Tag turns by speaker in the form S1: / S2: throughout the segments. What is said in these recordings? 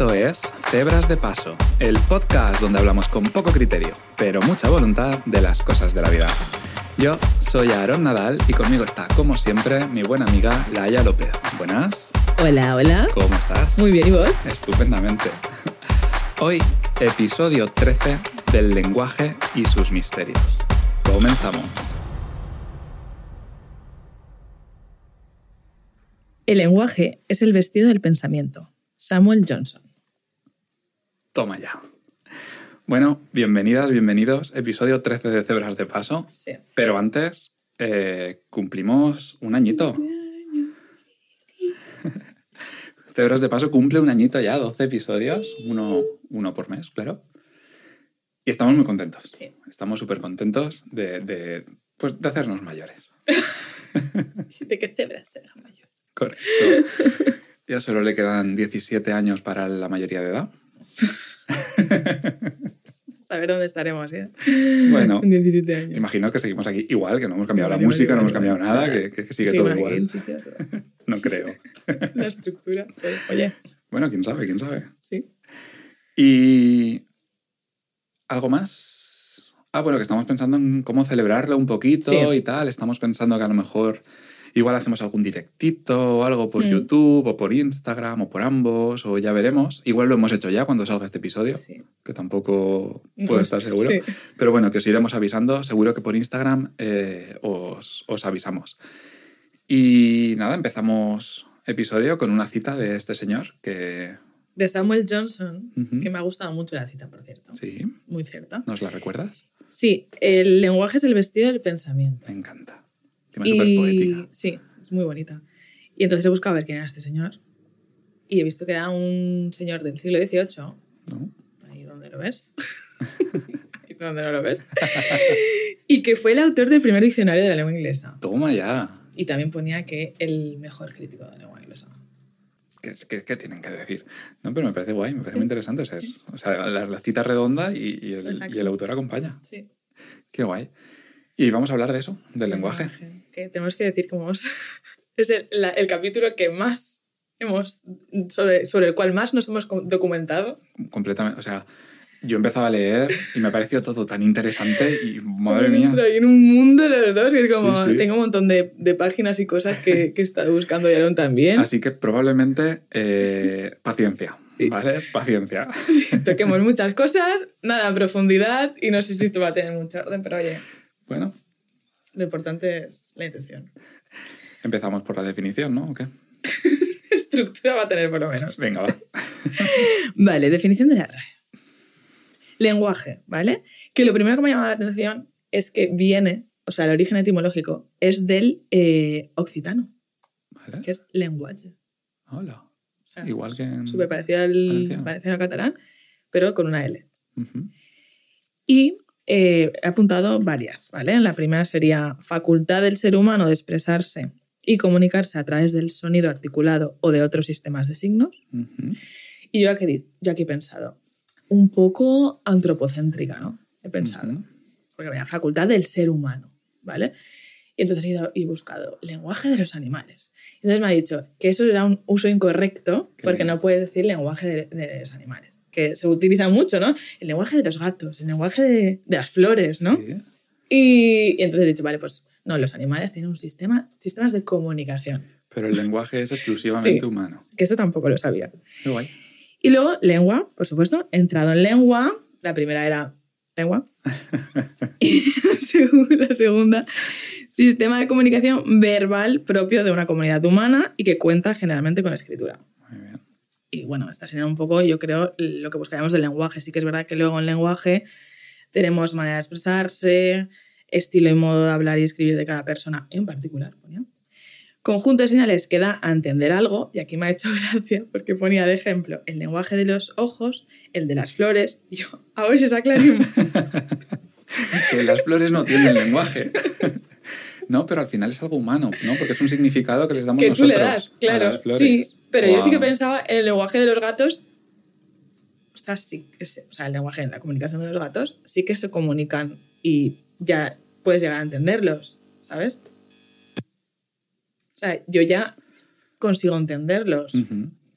S1: Esto es Cebras de Paso, el podcast donde hablamos con poco criterio, pero mucha voluntad de las cosas de la vida. Yo soy Aaron Nadal y conmigo está, como siempre, mi buena amiga Laia López. Buenas.
S2: Hola, hola.
S1: ¿Cómo estás?
S2: Muy bien, ¿y vos?
S1: Estupendamente. Hoy, episodio 13 del lenguaje y sus misterios. Comenzamos.
S2: El lenguaje es el vestido del pensamiento. Samuel Johnson.
S1: Toma ya. Bueno, bienvenidas, bienvenidos. Episodio 13 de Cebras de Paso.
S2: Sí.
S1: Pero antes, eh, cumplimos un añito. Cebras de Paso cumple un añito ya, 12 episodios, uno, uno por mes, claro. Y estamos muy contentos.
S2: Sí.
S1: Estamos súper contentos de, de, pues, de hacernos mayores.
S2: ¿De qué cebra será mayor?
S1: Correcto. Ya solo le quedan 17 años para la mayoría de edad.
S2: Saber dónde estaremos, ¿eh?
S1: Bueno,
S2: En 17 años.
S1: imagino que seguimos aquí igual, que no hemos cambiado la
S2: Vale, vale,
S1: música, no hemos cambiado nada, que, que sigue
S2: Sí,
S1: todo igual.
S2: todo.
S1: No creo.
S2: La estructura. Oye,
S1: Bueno, quién sabe, quién sabe.
S2: sí.
S1: Y. ¿Algo más? Ah, bueno, que estamos pensando en cómo celebrarlo un poquito
S2: Sí.
S1: y tal. Estamos pensando que a lo mejor igual hacemos algún directito o algo por. YouTube o por Instagram o por ambos, o ya veremos. Igual lo hemos hecho ya cuando salga este episodio,
S2: sí.
S1: que tampoco
S2: No,
S1: puedo estar seguro.
S2: sí.
S1: Pero bueno, que os iremos avisando. Seguro que por Instagram eh, os, os avisamos. Y nada, empezamos episodio con una cita de este señor que.
S2: De Samuel Johnson, que me ha gustado mucho la cita, por cierto.
S1: Sí,
S2: Muy cierta.
S1: ¿nos la recuerdas?
S2: Sí, el lenguaje es el vestido del pensamiento.
S1: Me encanta. Súper
S2: Y
S1: poética.
S2: sí, es muy bonita. Y entonces he buscado a ver quién era este señor. Y he visto que era un señor del siglo XVIII.
S1: ¿no?
S2: Ahí donde lo ves. Ahí donde no lo ves. y que fue el autor del primer diccionario de la lengua inglesa.
S1: Toma ya.
S2: Y también ponía que el mejor crítico de la lengua inglesa.
S1: ¿Qué, qué- qué tienen que decir? No, pero me parece guay, me parece
S2: Sí,
S1: muy interesante. O sea,
S2: sí.
S1: es- o sea, la, la cita redonda y, y el, y el autor acompaña.
S2: Sí.
S1: Qué guay. Y vamos a hablar de eso, del lenguaje.
S2: Que tenemos que decir que hemos- es el, la- el capítulo que más hemos. Sobre, sobre el cual más nos hemos documentado.
S1: Completamente. O sea, yo empezaba a leer y me pareció todo tan interesante y madre mía.
S2: Ahí en un mundo los dos, que es como.
S1: Sí, sí.
S2: Tengo un montón de, de páginas y cosas que, que he estado buscando y Aaron también.
S1: Así que probablemente eh, paciencia.
S2: Sí.
S1: ¿Vale? Paciencia.
S2: Toquemos muchas cosas, nada en profundidad y no sé si esto va a tener mucha orden, pero oye,
S1: Bueno,
S2: lo importante es la intención.
S1: empezamos por la definición, ¿no? ¿O qué?
S2: Estructura va a tener por lo menos.
S1: Venga, va.
S2: Vale, definición de la RAE. Lenguaje, ¿vale? Que lo primero que me ha llamado la atención es que viene, o sea, el origen etimológico es del eh, occitano,
S1: ¿Vale?
S2: que es language.
S1: Hola.
S2: O sea,
S1: Igual que en...
S2: Súper parecido al
S1: Valenciano.
S2: valenciano catalán, pero con una L. Y eh, he apuntado varias, ¿vale? La primera sería facultad del ser humano de expresarse y comunicarse a través del sonido articulado o de otros sistemas de signos. Y yo aquí, yo aquí he pensado, un poco antropocéntrica, ¿no? He pensado.
S1: Ujú.
S2: Porque había facultad del ser humano, ¿vale? Y entonces he ido y buscado lenguaje de los animales. Y entonces me ha dicho que eso era un uso incorrecto porque no puedes decir lenguaje de, de los animales. Que se utiliza mucho, ¿no? El lenguaje de los gatos, el lenguaje de, de las flores, ¿no?
S1: Sí.
S2: Y, y entonces he dicho, vale, pues no, los animales tienen un sistema, sistemas de comunicación.
S1: Pero el lenguaje es exclusivamente
S2: Sí.
S1: humano.
S2: Que eso tampoco lo sabía.
S1: Guay.
S2: Y luego, lengua, por supuesto, he entrado en lengua. La primera era lengua. y la segunda, la segunda, sistema de comunicación verbal propio de una comunidad humana y que cuenta generalmente con escritura.
S1: Muy bien.
S2: Y bueno, esta sería un poco, yo creo, lo que buscaríamos del lenguaje. Sí que es verdad que luego en lenguaje tenemos manera de expresarse, estilo y modo de hablar y escribir de cada persona en particular. Conjunto de señales que da a entender algo, y aquí me ha hecho gracia porque ponía de ejemplo el lenguaje de los ojos, el de las flores, y yo, a ver si se aclaramos.
S1: Que las flores no tienen lenguaje. No, pero al final es algo humano, ¿no? Porque es un significado que les damos
S2: que tú
S1: nosotros
S2: le das,
S1: a
S2: claro.
S1: las flores.
S2: Sí, pero yo sí que pensaba en el lenguaje de los gatos. Ostras, sí que se, o sea, el lenguaje en la comunicación de los gatos sí que se comunican y ya puedes llegar a entenderlos, ¿sabes? O sea, yo ya consigo entenderlos.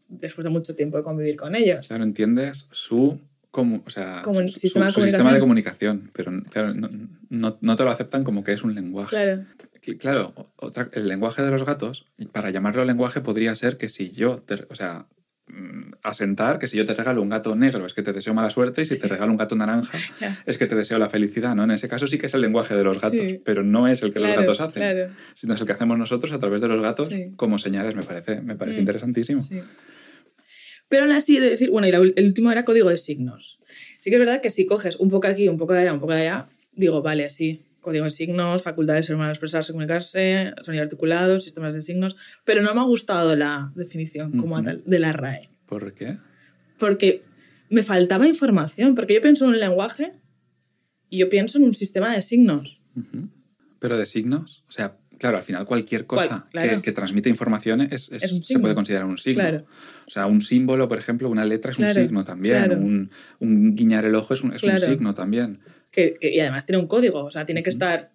S2: Después de mucho tiempo de convivir con ellos.
S1: Claro, entiendes su, como, o sea,
S2: Como un
S1: su,
S2: sistema de
S1: su sistema de comunicación, pero claro, no, no- no te lo aceptan como que es un lenguaje.
S2: Claro.
S1: Claro, otra, el lenguaje de los gatos, para llamarlo lenguaje, podría ser que si yo, te- o sea, mm, asentar que si yo te regalo un gato negro es que te deseo mala suerte y si te regalo un gato naranja es que te deseo la felicidad, ¿no? En ese caso sí que es el lenguaje de los gatos,
S2: Sí.
S1: pero no es el que
S2: Claro,
S1: los gatos hacen,
S2: claro.
S1: sino es el que hacemos nosotros a través de los gatos
S2: Sí.
S1: como señales, me parece, me parece
S2: Mm.
S1: interesantísimo.
S2: Sí. Pero aún así, de decir, bueno, y la el último era código de signos. Sí que es verdad que si coges un poco aquí, un poco de allá, un poco de allá, digo, vale, sí, código de signos, facultad de ser humano, expresarse, comunicarse, sonido articulado, sistemas de signos, pero no me ha gustado la definición como tal de la RAE.
S1: ¿Por qué?
S2: Porque me faltaba información, porque yo pienso en un lenguaje y yo pienso en un sistema de signos.
S1: Pero de signos, o sea, claro, al final cualquier
S2: Cual-
S1: cosa
S2: claro.
S1: que, que transmite información es, es-
S2: Es un
S1: se puede considerar un signo.
S2: Claro.
S1: O sea, un símbolo, por ejemplo, una letra es un signo también. Un, un guiñar el ojo es un, es un
S2: Claro.
S1: signo también.
S2: Que, que- y además tiene un código, o sea, tiene que estar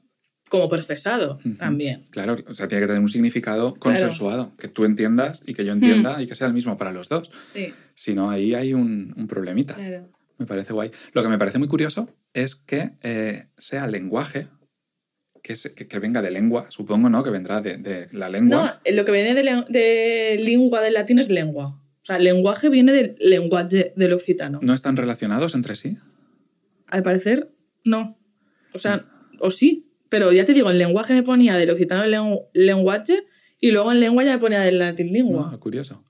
S2: como procesado también.
S1: Claro, o sea, tiene que tener un significado consensuado, que tú entiendas y que yo entienda y que sea el mismo para los dos.
S2: Sí,
S1: Si no, ahí hay un, un problemita.
S2: claro.
S1: Me parece guay. Lo que me parece muy curioso es que eh, sea lenguaje, que, se- que, que venga de lengua, supongo, ¿no? Que vendrá de, de la lengua.
S2: No, lo que viene de, de lengua del latín es lengua. O sea, lenguaje viene del lenguaje del occitano.
S1: ¿No están relacionados entre sí?
S2: Al parecer, no. O sea, o sí, pero ya te digo, en lenguaje me ponía del occitano el lengu- lenguaje y luego en lengua ya me ponía del latín lengua.
S1: Ah, curioso.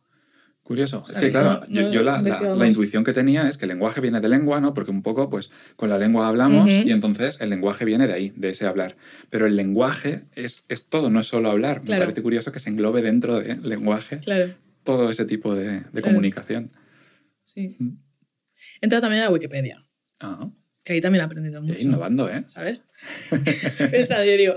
S1: Curioso. es que, claro,
S2: no-
S1: yo, la, la- intuición que tenía es que el lenguaje viene de lengua, ¿no? Porque un poco, pues, con la lengua hablamos y entonces el lenguaje viene de ahí, de ese hablar. Pero el lenguaje es, es todo, no es solo hablar.
S2: Claro.
S1: Me parece curioso que se englobe dentro del lenguaje
S2: Claro,
S1: todo ese tipo de, de
S2: Claro.
S1: comunicación.
S2: sí.
S1: Mm.
S2: He entrado también a la Wikipedia,
S1: Ah,
S2: que ahí también he aprendido mucho.
S1: innovando, ¿eh?
S2: ¿sabes? Pensado, yo digo,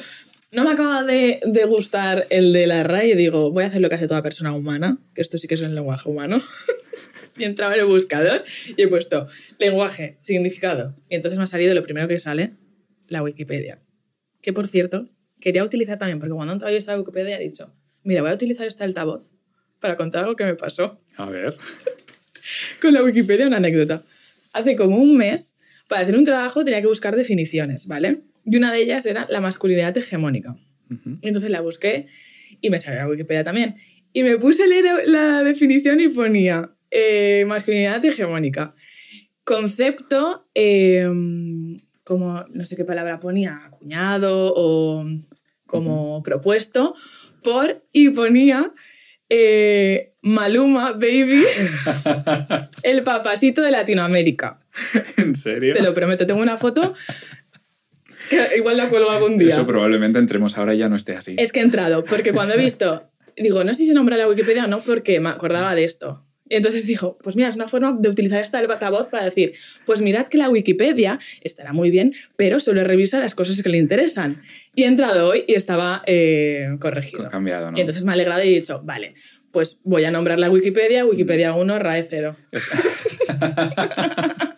S2: no me acaba de, de gustar el de la RAE y digo, voy a hacer lo que hace toda persona humana, que esto sí que es un lenguaje humano. y he entrado en el buscador y he puesto lenguaje, significado. Y entonces me ha salido lo primero que sale, la Wikipedia. Que por cierto, quería utilizar también, porque cuando he entrado yo a esta Wikipedia he dicho, mira, voy a utilizar este altavoz para contar algo que me pasó
S1: A ver.
S2: con la Wikipedia una anécdota. Hace como un mes, para hacer un trabajo tenía que buscar definiciones, ¿vale? Y una de ellas era la masculinidad hegemónica. Y entonces la busqué y me salió la Wikipedia también. Y me puse a leer la definición y ponía eh, masculinidad hegemónica. Concepto, eh, como no sé qué palabra ponía, acuñado o como propuesto, por y ponía eh, Maluma Baby, el papasito de Latinoamérica.
S1: ¿En serio?
S2: Te lo prometo, tengo una foto que igual la cuelgo algún día.
S1: Eso probablemente entremos ahora y ya no esté así.
S2: Es que he entrado, porque cuando he visto, digo, no sé si se nombra la Wikipedia o no, porque me acordaba de esto. Y entonces dijo, pues mira, es una forma de utilizar esta altavoz para decir, pues mirad que la Wikipedia estará muy bien, pero solo revisa las cosas que le interesan. Y he entrado hoy y estaba eh, corregido.
S1: Cambiado, ¿no?
S2: Y entonces me he alegrado y he dicho, vale, pues voy a nombrar la Wikipedia, Wikipedia 1, RAE 0.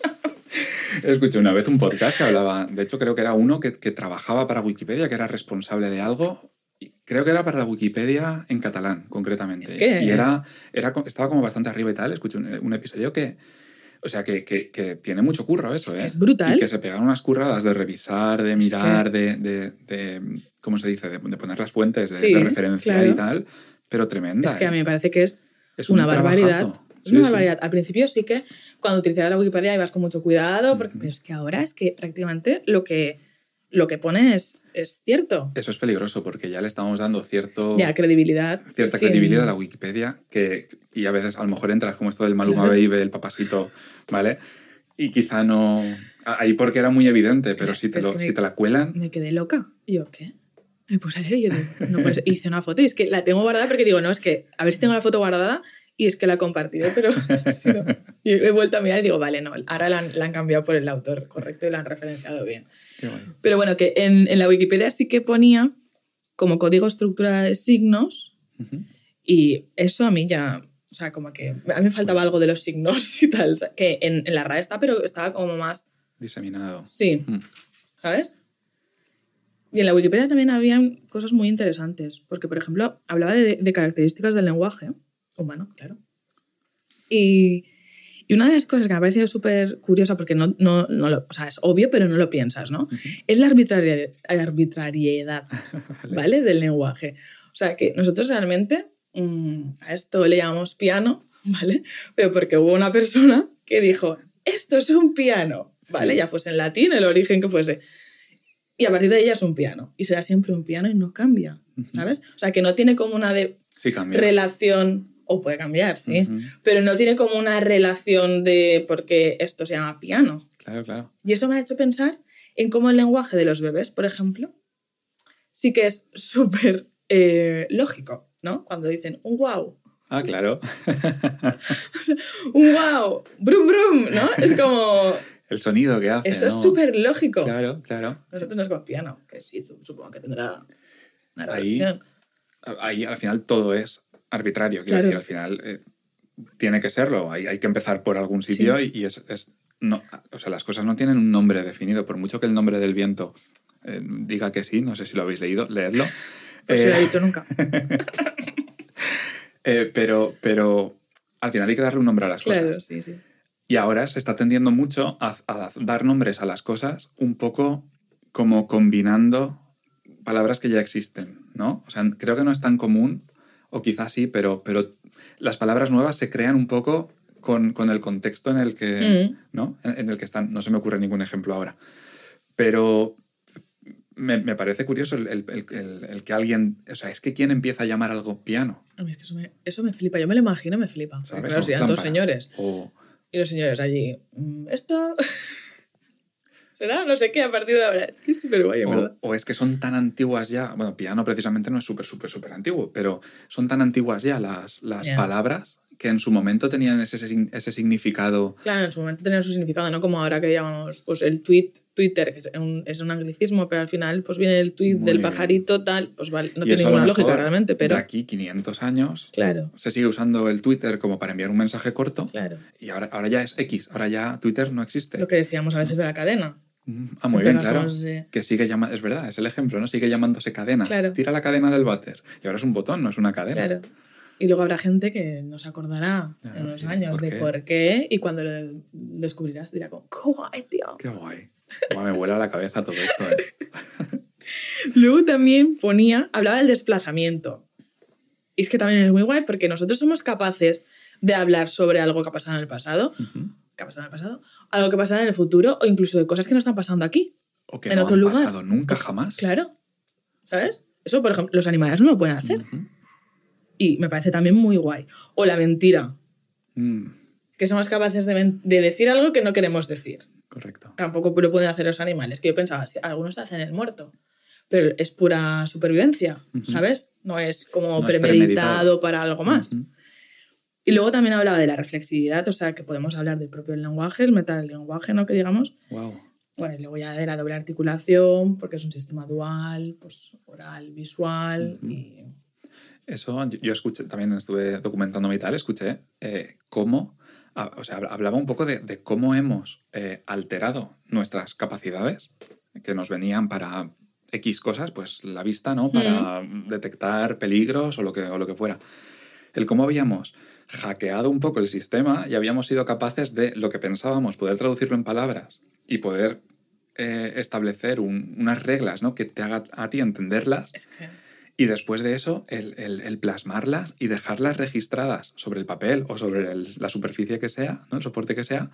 S1: Escuché una vez un podcast que hablaba, de hecho creo que era uno que, que trabajaba para Wikipedia, que era responsable de algo. Creo que era para la Wikipedia en catalán, concretamente.
S2: Es que-
S1: Y era, era, estaba como bastante arriba y tal. Escuché un, un episodio que, o sea, que, que- que tiene mucho curro eso,
S2: Es
S1: ¿eh?
S2: es brutal.
S1: Y que se pegan unas curradas de revisar, de mirar, de, de, de- ¿cómo se dice? De, de poner las fuentes, de,
S2: Sí,
S1: referenciar
S2: claro.
S1: y tal. Pero tremenda.
S2: Es que a
S1: ¿eh?
S2: mí me parece que es,
S1: Es un
S2: una barbaridad.
S1: trabajazo.
S2: Es
S1: Sí,
S2: una
S1: sí.
S2: barbaridad. Al principio sí que cuando utilizabas la Wikipedia ibas con mucho cuidado, porque- pero es que ahora es que prácticamente lo que, lo que pone es, es cierto.
S1: Eso es peligroso porque ya le estamos dando cierto...
S2: Ya, credibilidad.
S1: cierta
S2: sí.
S1: credibilidad a la Wikipedia que, y a veces a lo mejor entras como esto del Maluma
S2: Claro.
S1: Baby, el papasito, ¿vale? Y quizá no... Ahí porque era muy evidente, pero si te, lo,
S2: me-
S1: si te la cuelan...
S2: Me quedé loca. Yo, ¿qué? Me puse a leer y yo digo, no, pues hice una foto y es que la tengo guardada porque digo, no, es que a ver si tengo la foto guardada y es que la pero ha sido- y he vuelto a mirar y digo, vale, no, ahora la han, la han cambiado por el autor correcto y la han referenciado bien.
S1: Qué.
S2: Pero bueno, que en, en la Wikipedia sí que ponía como código estructura de signos y eso a mí ya, o sea, como que a mí me faltaba algo de los signos y tal, o sea, que en, en la RAE está, pero estaba como más,
S1: Diseminado.
S2: sí,
S1: Mm.
S2: ¿sabes? Y en la Wikipedia también habían cosas muy interesantes, porque por ejemplo hablaba de, de características del lenguaje humano, claro. Y, y una de las cosas que me ha parecido súper curiosa, porque no, no, no lo, o sea, es obvio, pero no lo piensas, ¿no? Es la arbitrariedad, arbitrariedad ¿vale? Del lenguaje. O sea, que nosotros realmente mm, a esto le llamamos piano, ¿vale? Pero porque hubo una persona que dijo, esto es un piano, ¿vale?
S1: Sí.
S2: Ya fuese en latín, el origen que fuese. Y a partir de ya es un piano. Y será siempre un piano y no cambia, ¿sabes? O sea, que no tiene como una de
S1: Sí,
S2: relación, o puede cambiar, sí, pero no tiene como una relación de porque esto se llama piano.
S1: Claro, claro.
S2: Y eso me ha hecho pensar en cómo el lenguaje de los bebés, por ejemplo, sí que es súper eh, lógico, ¿no? Cuando dicen un wow,
S1: Ah, claro.
S2: un wow, brum brum, ¿no? Es como,
S1: El sonido que hace.
S2: eso es súper lógico.
S1: Claro, claro.
S2: Nosotros no es como piano, que sí, su- supongo que tendrá una
S1: Ahí-
S2: relación.
S1: Ahí al final todo es arbitrario. Quiero
S2: Claro.
S1: decir, al final eh, tiene que serlo. Hay, hay que empezar por algún sitio y, y es, es- no, o sea, las cosas no tienen un nombre definido. Por mucho que el nombre del viento eh, diga que sí, no sé si lo habéis leído, leedlo.
S2: Si
S1: Eh,
S2: lo he dicho nunca.
S1: eh, pero, pero al final hay que darle un nombre a las
S2: Claro,
S1: cosas.
S2: sí, sí.
S1: Y ahora se está tendiendo mucho a, a dar nombres a las cosas un poco como combinando palabras que ya existen, ¿no? O sea, creo que no es tan común, o quizás sí, pero, pero las palabras nuevas se crean un poco con, con el contexto en el que,
S2: Mm.
S1: ¿no? En, en el que están. No se me ocurre ningún ejemplo ahora. Pero me, me parece curioso el, el- el- que alguien... O sea, es que ¿quién empieza a llamar algo piano?
S2: A mí es que eso me, eso me flipa. Yo me lo imagino, me flipa. Claro, si eran dos señores.
S1: O,
S2: Y los señores allí, "Mm, ¿esto será? No sé qué a partir de ahora. Es que es súper guay, verdad.
S1: o es que son tan antiguas ya, bueno, piano precisamente no es súper, súper, súper antiguo, pero son tan antiguas ya las, las palabras que en su momento tenían ese, ese, significado.
S2: Claro, en su momento tenía su significado, no como ahora que llamamos pues, el tweet, Twitter, que es un, es un anglicismo, pero al final pues viene el tweet
S1: Muy
S2: del
S1: bien.
S2: pajarito, tal, pues vale, no
S1: y
S2: tiene ninguna lógica realmente, pero
S1: De aquí 500 años
S2: claro,
S1: se sigue usando el Twitter como para enviar un mensaje corto
S2: claro.
S1: y ahora, ahora ya es X, ahora ya Twitter no existe.
S2: Lo que decíamos a veces de la cadena.
S1: Ah, muy bien, claro.
S2: de-
S1: Que sigue llamando, es verdad, es el ejemplo, ¿no? Sigue llamándose cadena.
S2: Claro.
S1: Tira la cadena del váter. Y ahora es un botón, no es una cadena.
S2: Claro. Y luego habrá gente que nos acordará
S1: Claro,
S2: en unos
S1: sí,
S2: años
S1: ¿por
S2: de por qué y cuando lo descubrirás dirá como, ¡qué guay, tío!
S1: Qué guay. Buah, me vuela la cabeza todo esto. ¿eh?
S2: Luego también ponía, hablaba del desplazamiento. Y es que también es muy guay porque nosotros somos capaces de hablar sobre algo que ha pasado en el pasado, que ha pasado en el pasado, algo que pasará en el futuro o incluso de cosas que no están pasando aquí.
S1: O que
S2: En
S1: no
S2: otro
S1: han
S2: lugar.
S1: pasado nunca jamás.
S2: Claro. ¿Sabes? Eso, por ejemplo, los animales no lo pueden hacer.
S1: Ujú.
S2: Y me parece también muy guay. O la mentira,
S1: Mm,
S2: que somos capaces de, de decir algo que no queremos decir.
S1: correcto.
S2: Tampoco lo pueden hacer los animales. Que yo pensaba, sí, algunos hacen el muerto. Pero es pura supervivencia,
S1: Ujú.
S2: ¿sabes? No es como
S1: No es
S2: premeditado,
S1: premeditado.
S2: para algo más.
S1: Ujú.
S2: Y luego también hablaba de la reflexividad, o sea, que podemos hablar del propio lenguaje, el metalenguaje, ¿no? Que digamos.
S1: Wow.
S2: Bueno, y luego ya de la doble articulación, porque es un sistema dual, pues oral, visual y...
S1: Eso yo, yo escuché, también estuve documentándome y tal, escuché eh, cómo, o sea, hablaba un poco de, de cómo hemos eh, alterado nuestras capacidades que nos venían para X cosas, pues la vista, ¿no? Para detectar peligros o lo, que, o lo que fuera. El cómo habíamos hackeado un poco el sistema y habíamos sido capaces de lo que pensábamos, poder traducirlo en palabras y poder eh, establecer un- unas reglas, ¿no? Que te haga a ti entenderlas
S2: Es que...
S1: y después de eso, el, el- el plasmarlas y dejarlas registradas sobre el papel o sobre el- la superficie que sea, ¿no? el soporte que sea,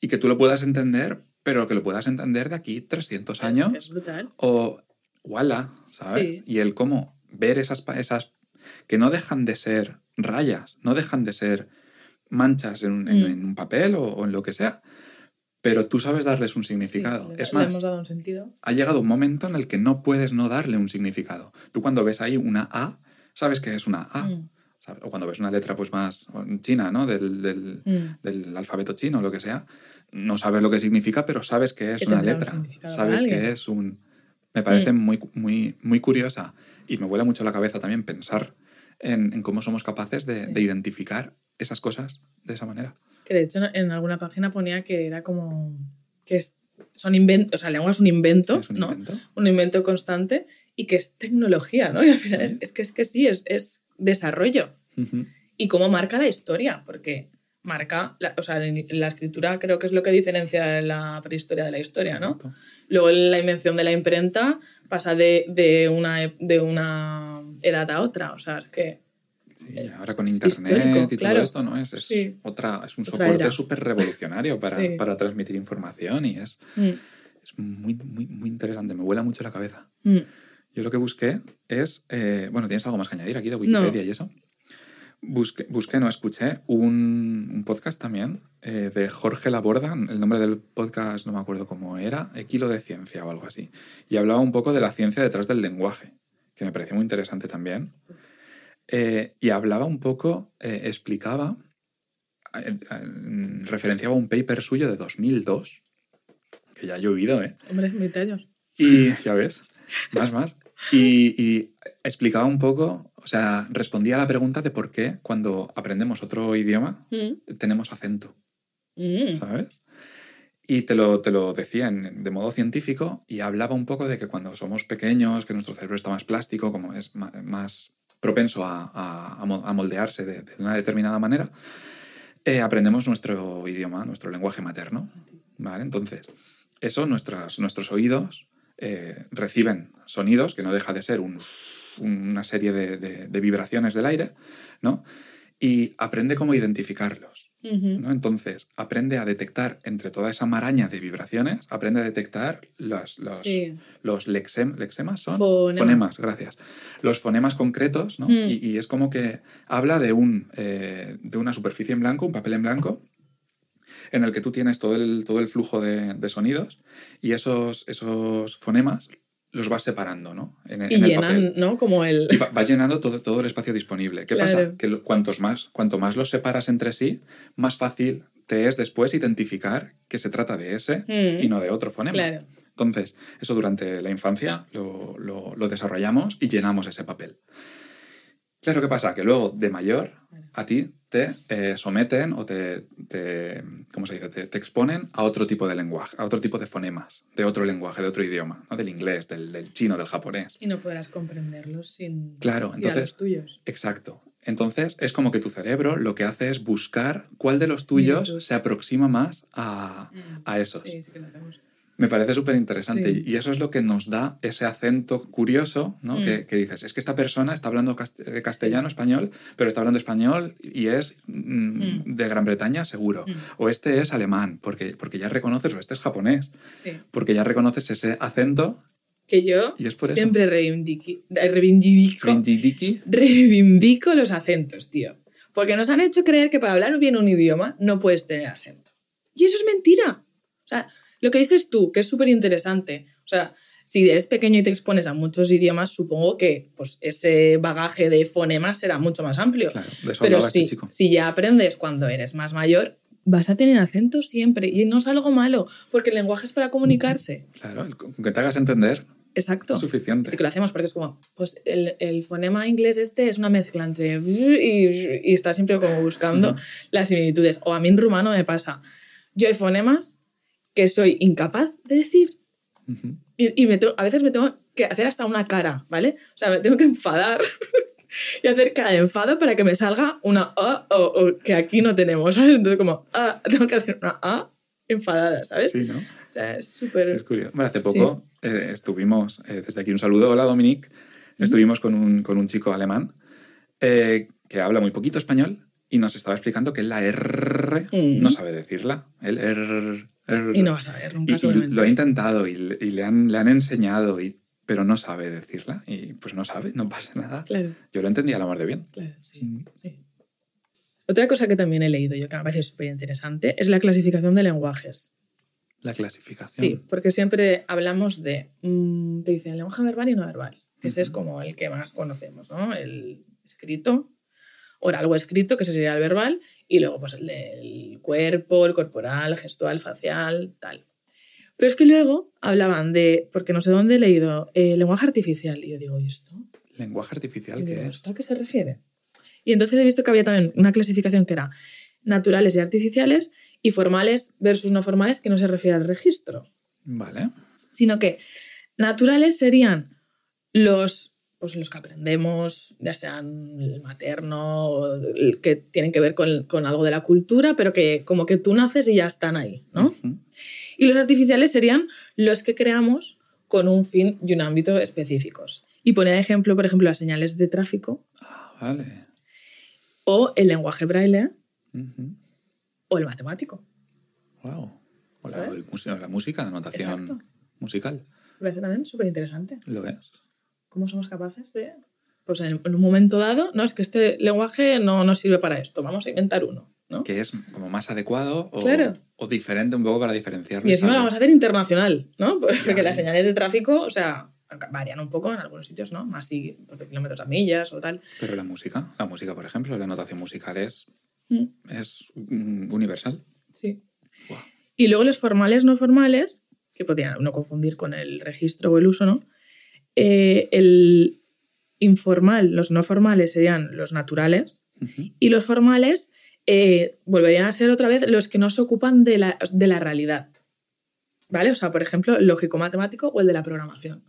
S1: y que tú lo puedas entender, pero que lo puedas entender de aquí 300 años
S2: Es, brutal.
S1: o wala, ¿sabes?
S2: Sí.
S1: Y el cómo ver esas, esas que no dejan de ser rayas, no dejan de ser manchas en,
S2: Mm.
S1: en un papel o, o en lo que sea, pero tú sabes darles un significado.
S2: Sí,
S1: es más,
S2: hemos dado un sentido.
S1: ha llegado un momento en el que no puedes no darle un significado. Tú cuando ves ahí una A, sabes que es una A.
S2: Mm,
S1: ¿sabes? O cuando ves una letra pues más china, ¿no? Del, del-
S2: mm.
S1: del alfabeto chino, lo que sea, no sabes lo que significa, pero sabes que es
S2: Que
S1: una
S2: un
S1: letra. Sabes que es un... Me parece muy, muy, muy curiosa y me vuela mucho la cabeza también pensar en, en cómo somos capaces de,
S2: Sí.
S1: de identificar esas cosas de esa manera.
S2: Que de hecho en alguna página ponía que era como que es- son inventos, o sea, la lengua es un invento,
S1: Es un
S2: ¿no?
S1: invento.
S2: Un invento constante y que es tecnología, ¿no? Y al final es,
S1: Sí.
S2: es que es que sí, es, es desarrollo. Y cómo marca la historia, porque marca, la, o sea, la escritura creo que es lo que diferencia la prehistoria de la historia, ¿no? Luego la invención de la imprenta pasa de, de, una, de una edad a otra, o sea, es que...
S1: Sí, ahora con internet y todo esto, ¿no? Es, es otra, es un soporte súper revolucionario para, para, transmitir información y es, mm. es muy, muy, muy interesante, me vuela mucho la cabeza. Mm. Yo lo que busqué es, eh, bueno, ¿tienes algo más que añadir aquí de Wikipedia y eso? Busqué, busqué, no, escuché un, un podcast también eh, de Jorge Laborda, el nombre del podcast no me acuerdo cómo era, Kilo de Ciencia o algo así, y hablaba un poco de la ciencia detrás del lenguaje, que me pareció muy interesante también. Eh, y hablaba un poco, explicaba, referenciaba un paper suyo de 2002, que ya ha llovido, ¿eh?
S2: Hombre, 20 años.
S1: Y ya ves, más, más. Y, explicaba un poco, o sea, respondía a la pregunta de por qué cuando aprendemos otro idioma mm. tenemos acento, mm. ¿sabes? Y te lo, te lo decía de modo científico y hablaba un poco de que cuando somos pequeños, que nuestro cerebro está más plástico, como es más propenso a, a, moldearse de, una determinada manera, eh, aprendemos nuestro idioma, nuestro lenguaje materno. ¿vale? Entonces, eso nuestras, nuestros oídos eh, reciben sonidos, que no deja de ser una serie de, vibraciones del aire, ¿no? Y aprende cómo identificarlos. ¿no? Entonces, aprende a detectar entre toda esa maraña de vibraciones, aprende a detectar los, los, los lexemas, son fonemas, gracias. Los fonemas concretos, ¿no? Y, es como que habla de, un, eh, de una superficie en blanco, un papel en blanco, en el que tú tienes todo el, todo el flujo de, sonidos y esos, esos fonemas los vas separando, ¿no?
S2: En, y llenan, ¿no? Como el...
S1: va, llenando todo, todo el espacio disponible. ¿Qué pasa? Que cuantos más, cuanto más los separas entre sí, más fácil te es después identificar que se trata de ese y mm. no de otro fonema. Claro. Entonces, eso durante la infancia lo, lo, lo desarrollamos y llenamos ese papel. Claro, ¿qué pasa? Que luego, de mayor, a ti te eh, someten o te, te, ¿cómo se dice? Te, exponen a otro tipo de lenguaje, a otro tipo de fonemas, de otro lenguaje, de otro idioma, ¿no? del inglés, del, del, chino, del japonés.
S2: Y no podrás comprenderlos sin
S1: claro, entonces, los tuyos. Exacto. Entonces es como que tu cerebro lo que hace es buscar cuál de los tuyos se aproxima más a, mm. a esos.
S2: Sí, sí que lo hacemos.
S1: Me parece súper interesante y eso es lo que nos da ese acento curioso, ¿no? Mm. Que, dices, es que esta persona está hablando eh, castellano, español, pero está hablando español y es mm, mm. de Gran Bretaña seguro. O este es alemán, porque, porque ya reconoces, o este es japonés, porque ya reconoces ese acento.
S2: Que yo siempre reivindico, reivindico los acentos, tío. Porque nos han hecho creer que para hablar bien un idioma no puedes tener acento. Y eso es mentira. O sea, lo que dices tú, que es súper interesante, o sea, si eres pequeño y te expones a muchos idiomas, supongo que pues, ese bagaje de fonemas será mucho más amplio. Claro, Pero si, este si ya aprendes cuando eres más mayor, vas a tener acento siempre. Y no es algo malo, porque el lenguaje es para comunicarse.
S1: Claro, que te hagas entender.
S2: Exacto.
S1: Es suficiente.
S2: Sí que lo hacemos porque es como, pues el, el fonema inglés este es una mezcla entre... Y, y está siempre como buscando las similitudes. O a mí en rumano me pasa. Yo hay fonemas que soy incapaz de decir. Y, me a veces me tengo que hacer hasta una cara, ¿vale? O sea, me tengo que enfadar y hacer cara de enfado para que me salga una A o, que aquí no tenemos, ¿sabes? Entonces, como A, tengo que hacer una A enfadada, ¿sabes?
S1: Sí, ¿no?
S2: O sea, es súper.
S1: Es curioso. Bueno, hace poco eh, estuvimos, eh, desde aquí un saludo, hola Dominique, estuvimos con un, con un chico alemán eh, que habla muy poquito español y nos estaba explicando que la R no sabe decirla. El R
S2: y no vas a ver nunca,
S1: Lo ha intentado y, le, han, le han enseñado, y, pero no sabe decirla. Y pues no sabe, no pasa nada.
S2: Claro.
S1: Yo lo entendía a la mar de bien.
S2: Claro, sí, mm. sí. Otra cosa que también he leído yo que me parece súper interesante es la clasificación de lenguajes.
S1: La clasificación.
S2: Sí, porque siempre hablamos de, mm, te dicen lenguaje verbal y no verbal, que ese es como el que más conocemos, ¿no? El escrito, oral o escrito, que ese sería el verbal, y luego pues el del cuerpo, el corporal, gestual, facial, tal. Pero es que luego hablaban de, porque no sé dónde he leído, eh, lenguaje artificial. Y yo digo, ¿y esto?
S1: ¿Lenguaje artificial qué es?
S2: ¿Esto a qué se refiere? Y entonces he visto que había también una clasificación que era naturales y artificiales y formales versus no formales que no se refiere al registro.
S1: Vale.
S2: Sino que naturales serían los pues los que aprendemos, ya sean el materno o el que tienen que ver con, con algo de la cultura, pero que como que tú naces y ya están ahí, ¿no? Y los artificiales serían los que creamos con un fin y un ámbito específicos. Y ponía de ejemplo, por ejemplo, las señales de tráfico
S1: Ah, vale.
S2: o el lenguaje braille o el matemático.
S1: Wow. O la, el la música, la notación
S2: Exacto.
S1: musical.
S2: Me parece también súper interesante.
S1: Lo es.
S2: ¿Cómo somos capaces de, pues en, un momento dado, no, es que este lenguaje no nos sirve para esto, vamos a inventar uno, ¿no?
S1: Que es como más adecuado o,
S2: Claro.
S1: o diferente un poco para diferenciarlo.
S2: Y encima lo vamos a hacer internacional, ¿no? Porque
S1: Ya
S2: las señales de tráfico, o sea, varían un poco en algunos sitios, ¿no? Más si pues, de kilómetros a millas o tal.
S1: Pero la música, la música, por ejemplo, la notación musical es,
S2: Mm,
S1: es universal.
S2: Sí. Y luego los formales no formales, que podría uno confundir con el registro o el uso, ¿no? Eh, el informal, los no formales serían los naturales y los formales eh, volverían a ser otra vez los que no se ocupan de la, de la realidad. ¿Vale? O sea, por ejemplo, lógico-matemático o el de la programación,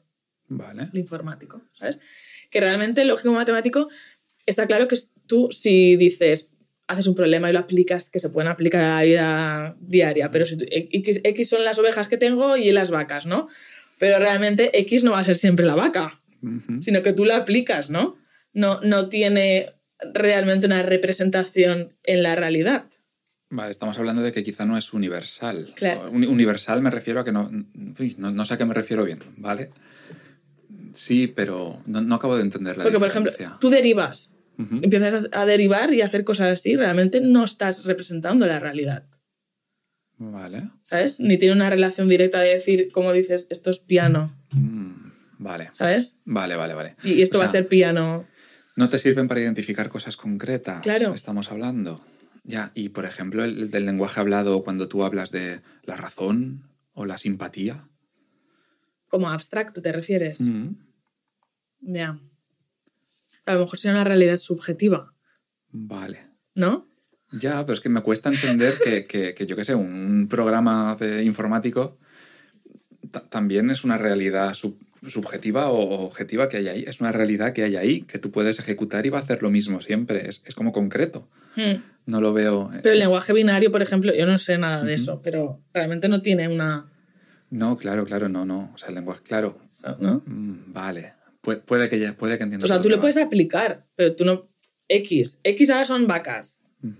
S1: Vale.
S2: el informático, ¿sabes? Que realmente el lógico-matemático está claro que es- tú si dices, haces un problema y lo aplicas, que se pueden aplicar a la vida diaria, pero si tú- X, X son las ovejas que tengo y las vacas, ¿no? Pero realmente X no va a ser siempre la vaca, sino que tú la aplicas, ¿no? No, no tiene realmente una representación en la realidad.
S1: Vale, estamos hablando de que quizá no es universal.
S2: Claro.
S1: Uni- Universal me refiero a que no, uy, no. no sé a qué me refiero bien, ¿vale? Sí, pero no, no acabo de entender la
S2: Porque, por ejemplo, tú derivas, empiezas a- a derivar y a hacer cosas así, realmente no estás representando la realidad.
S1: Vale.
S2: ¿Sabes? Ni tiene una relación directa de decir, como dices, esto es piano,
S1: Mm, vale.
S2: ¿sabes?
S1: Vale, vale, vale.
S2: Y esto
S1: O
S2: va a ser piano.
S1: No te sirven para identificar cosas concretas.
S2: Claro.
S1: Estamos hablando. Ya, y por ejemplo, el del lenguaje hablado cuando tú hablas de la razón o la simpatía.
S2: Como abstracto, ¿te refieres?
S1: Mm,
S2: Ya. A lo mejor sería una realidad subjetiva,
S1: Vale.
S2: ¿no?
S1: Ya, pero es que me cuesta entender que, que- que, yo qué sé, un programa de informático ta- también es una realidad sub- subjetiva o objetiva que hay ahí. Es una realidad que hay ahí, que tú puedes ejecutar y va a hacer lo mismo siempre. Es, es como concreto.
S2: Hmm.
S1: No lo veo. eh,
S2: Pero el lenguaje binario, por ejemplo, yo no sé nada de
S1: Ujú.
S2: eso, pero realmente no tiene una...
S1: No, claro, claro, no, no. O sea, el lenguaje, claro.
S2: ¿no?
S1: Mm, vale. Puede, puede que ya, puede que entienda.
S2: O sea, tú lo puedes aplicar, pero tú no... X. X ahora son vacas.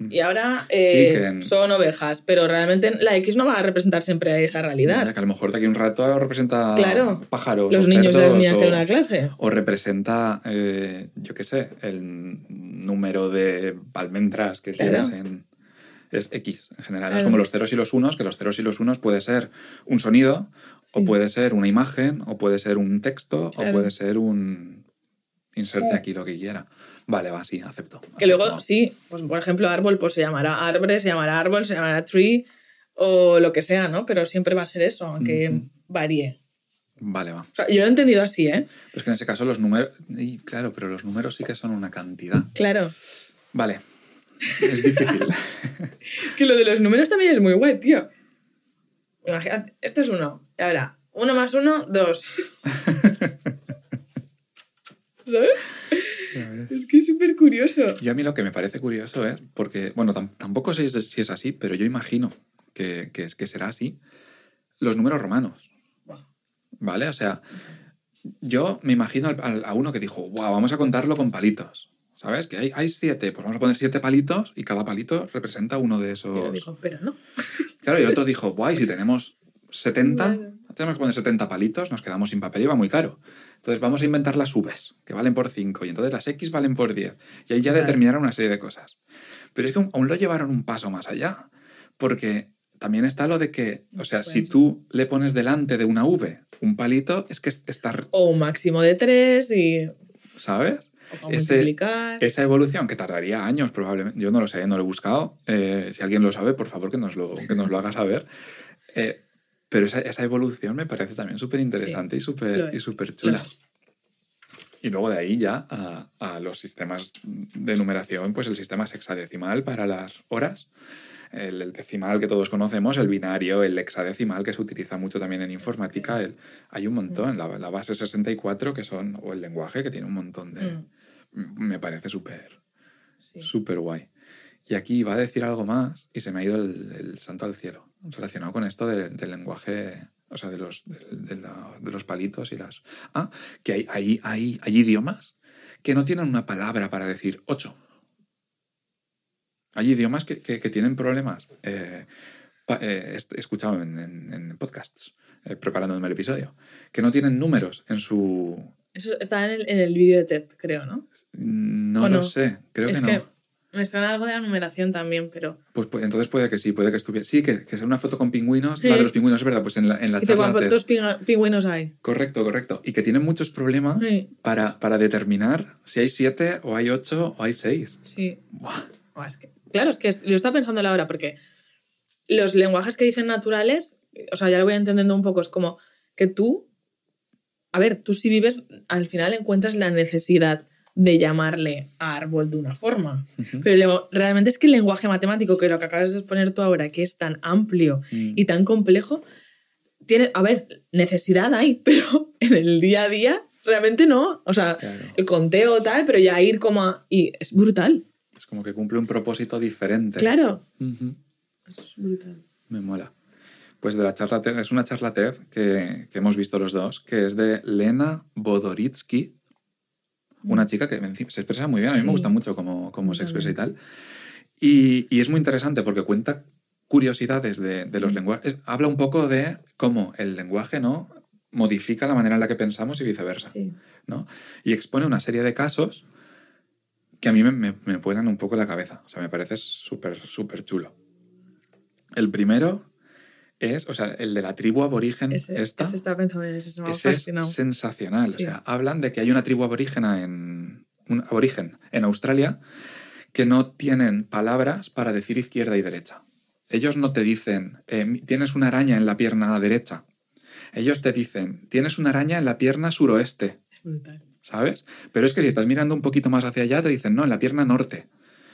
S2: Y ahora eh,
S1: Sí, que en-
S2: son ovejas, pero realmente la X no va a representar siempre esa realidad.
S1: Que a lo mejor de aquí a un rato representa
S2: Claro.
S1: pájaros.
S2: Los
S1: o
S2: niños de
S1: cerdos, o-
S2: en una clase.
S1: O representa, eh, yo qué sé, el número de almendras que
S2: Claro.
S1: tienes en... Es X en general. Es como los ceros y los unos, que los ceros y los unos puede ser un sonido, o puede ser una imagen, o puede ser un texto, o puede ser un... Inserte aquí lo que quiera. Vale, va, sí, acepto.
S2: Que luego, sí, pues por ejemplo, árbol, pues se llamará arbre, se llamará árbol, se llamará tree o lo que sea, ¿no? Pero siempre va a ser eso, aunque varíe.
S1: Vale, va.
S2: O sea, yo lo he entendido así, ¿eh?
S1: Pero es que en ese caso los números... claro, pero los números sí que son una cantidad.
S2: Claro.
S1: Vale. Es difícil.
S2: Que lo de los números también es muy guay, tío. Imagínate, esto es uno. Y ahora, uno más uno, dos. ¿Sabes? Es que es súper curioso.
S1: Yo a mí lo que me parece curioso es, porque, bueno, tam- tampoco sé si es- así, pero yo imagino que, que, es- que será así, los números romanos. ¿vale? O sea, yo me imagino al- al- a uno que dijo, wow, vamos a contarlo con palitos, ¿sabes? Que hay, hay siete, pues vamos a poner siete palitos y cada palito representa uno de
S2: Y
S1: esos...
S2: lo dijo, pero no.
S1: Claro, y el otro dijo, guay, si tenemos 70,
S2: Vale.
S1: tenemos que poner 70 palitos, nos quedamos sin papel y va muy caro. Entonces vamos a inventar las Vs, que valen por 5, y entonces las X valen por 10. Y ahí ya
S2: Vale.
S1: determinaron una serie de cosas. Pero es que aún lo llevaron un paso más allá, porque también está lo de que, o sea, si
S2: Pues-
S1: tú le pones delante de una V un palito, es que es- está,
S2: O un máximo de tres y.
S1: ¿sabes?
S2: O
S1: Ese-. Esa evolución, que tardaría años probablemente, yo no lo sé, no lo he buscado, eh, si alguien lo sabe, por favor que nos lo, que nos lo haga saber. Eh, pero esa, esa evolución me parece también súper interesante súper y súper chula. Y luego de ahí ya a, a los sistemas de numeración, pues el sistema sexadecimal para las horas, el, el decimal que todos conocemos, el binario, el hexadecimal que se utiliza mucho también en informática. El, hay un montón, la, la base 64 que son, o el lenguaje que tiene un montón de...
S2: Mm.
S1: Me parece súper,
S2: Sí.
S1: súper guay. Y aquí iba a decir algo más y se me ha ido el, el santo al cielo, relacionado con esto de- del lenguaje, o sea, de los, de, de la- de los palitos y las... Ah, que hay, hay, hay, hay idiomas que no tienen una palabra para decir ocho. Hay idiomas que, que- que tienen problemas. Eh, eh, he escuchado en, en- en podcasts, eh, preparándome el episodio, que no tienen números en su...
S2: Eso está en el, el vídeo de TED, creo, ¿no?
S1: No
S2: ¿O
S1: lo
S2: no?
S1: sé, creo
S2: es
S1: que no.
S2: Me suena algo de la numeración también, pero.
S1: Pues, pu- entonces puede que sí, puede que estuviera. Sí, que, que sea una foto con pingüinos.
S2: Sí.
S1: La de los pingüinos es verdad, pues en la, en la charla.
S2: ¿cuántos
S1: TED.
S2: pinga- pingüinos hay?
S1: Correcto, correcto. Y que tienen muchos problemas
S2: Sí.
S1: para, para determinar si hay siete, o hay ocho, o hay seis.
S2: Sí.
S1: Buah.
S2: Buah, es que- claro, es que lo está pensando ahora, porque los lenguajes que dicen naturales, o sea, ya lo voy entendiendo un poco, es como que tú, a ver, tú si vives, al final encuentras la necesidad de llamarle a árbol de una forma. Pero realmente es que el lenguaje matemático, que lo que acabas de exponer tú ahora, que es tan amplio
S1: Mm.
S2: y tan complejo, tiene, a ver, necesidad hay, pero en el día a día realmente no. O sea,
S1: Claro.
S2: el conteo tal, pero ya ir como a... Y es brutal.
S1: Es como que cumple un propósito diferente.
S2: Claro. Es brutal.
S1: Me mola. Pues de la charla TED, es una charla TED que, que hemos visto los dos, que es de Lena Bodoritsky, una chica que se expresa muy bien, a mí me gusta mucho cómo, cómo se expresa y tal. Y, y es muy interesante porque cuenta curiosidades de, de los lenguajes. Habla un poco de cómo el lenguaje ¿no? modifica la manera en la que pensamos y viceversa.
S2: Sí.
S1: ¿no? Y expone una serie de casos que a mí me, me, me vuelan un poco la cabeza. O sea, me parece súper, súper chulo. El primero es, o sea, el de la tribu aborigen
S2: Ese,
S1: esta.
S2: ese estaba pensando en ese,
S1: es sensacional. O sea, hablan de que hay una tribu aborígena en, un aborigen en Australia que no tienen palabras para decir izquierda y derecha. Ellos no te dicen, eh, tienes una araña en la pierna derecha. Ellos te dicen, tienes una araña en la pierna suroeste,
S2: Es brutal.
S1: ¿sabes? Pero es que si estás mirando un poquito más hacia allá, te dicen, no, en la pierna norte.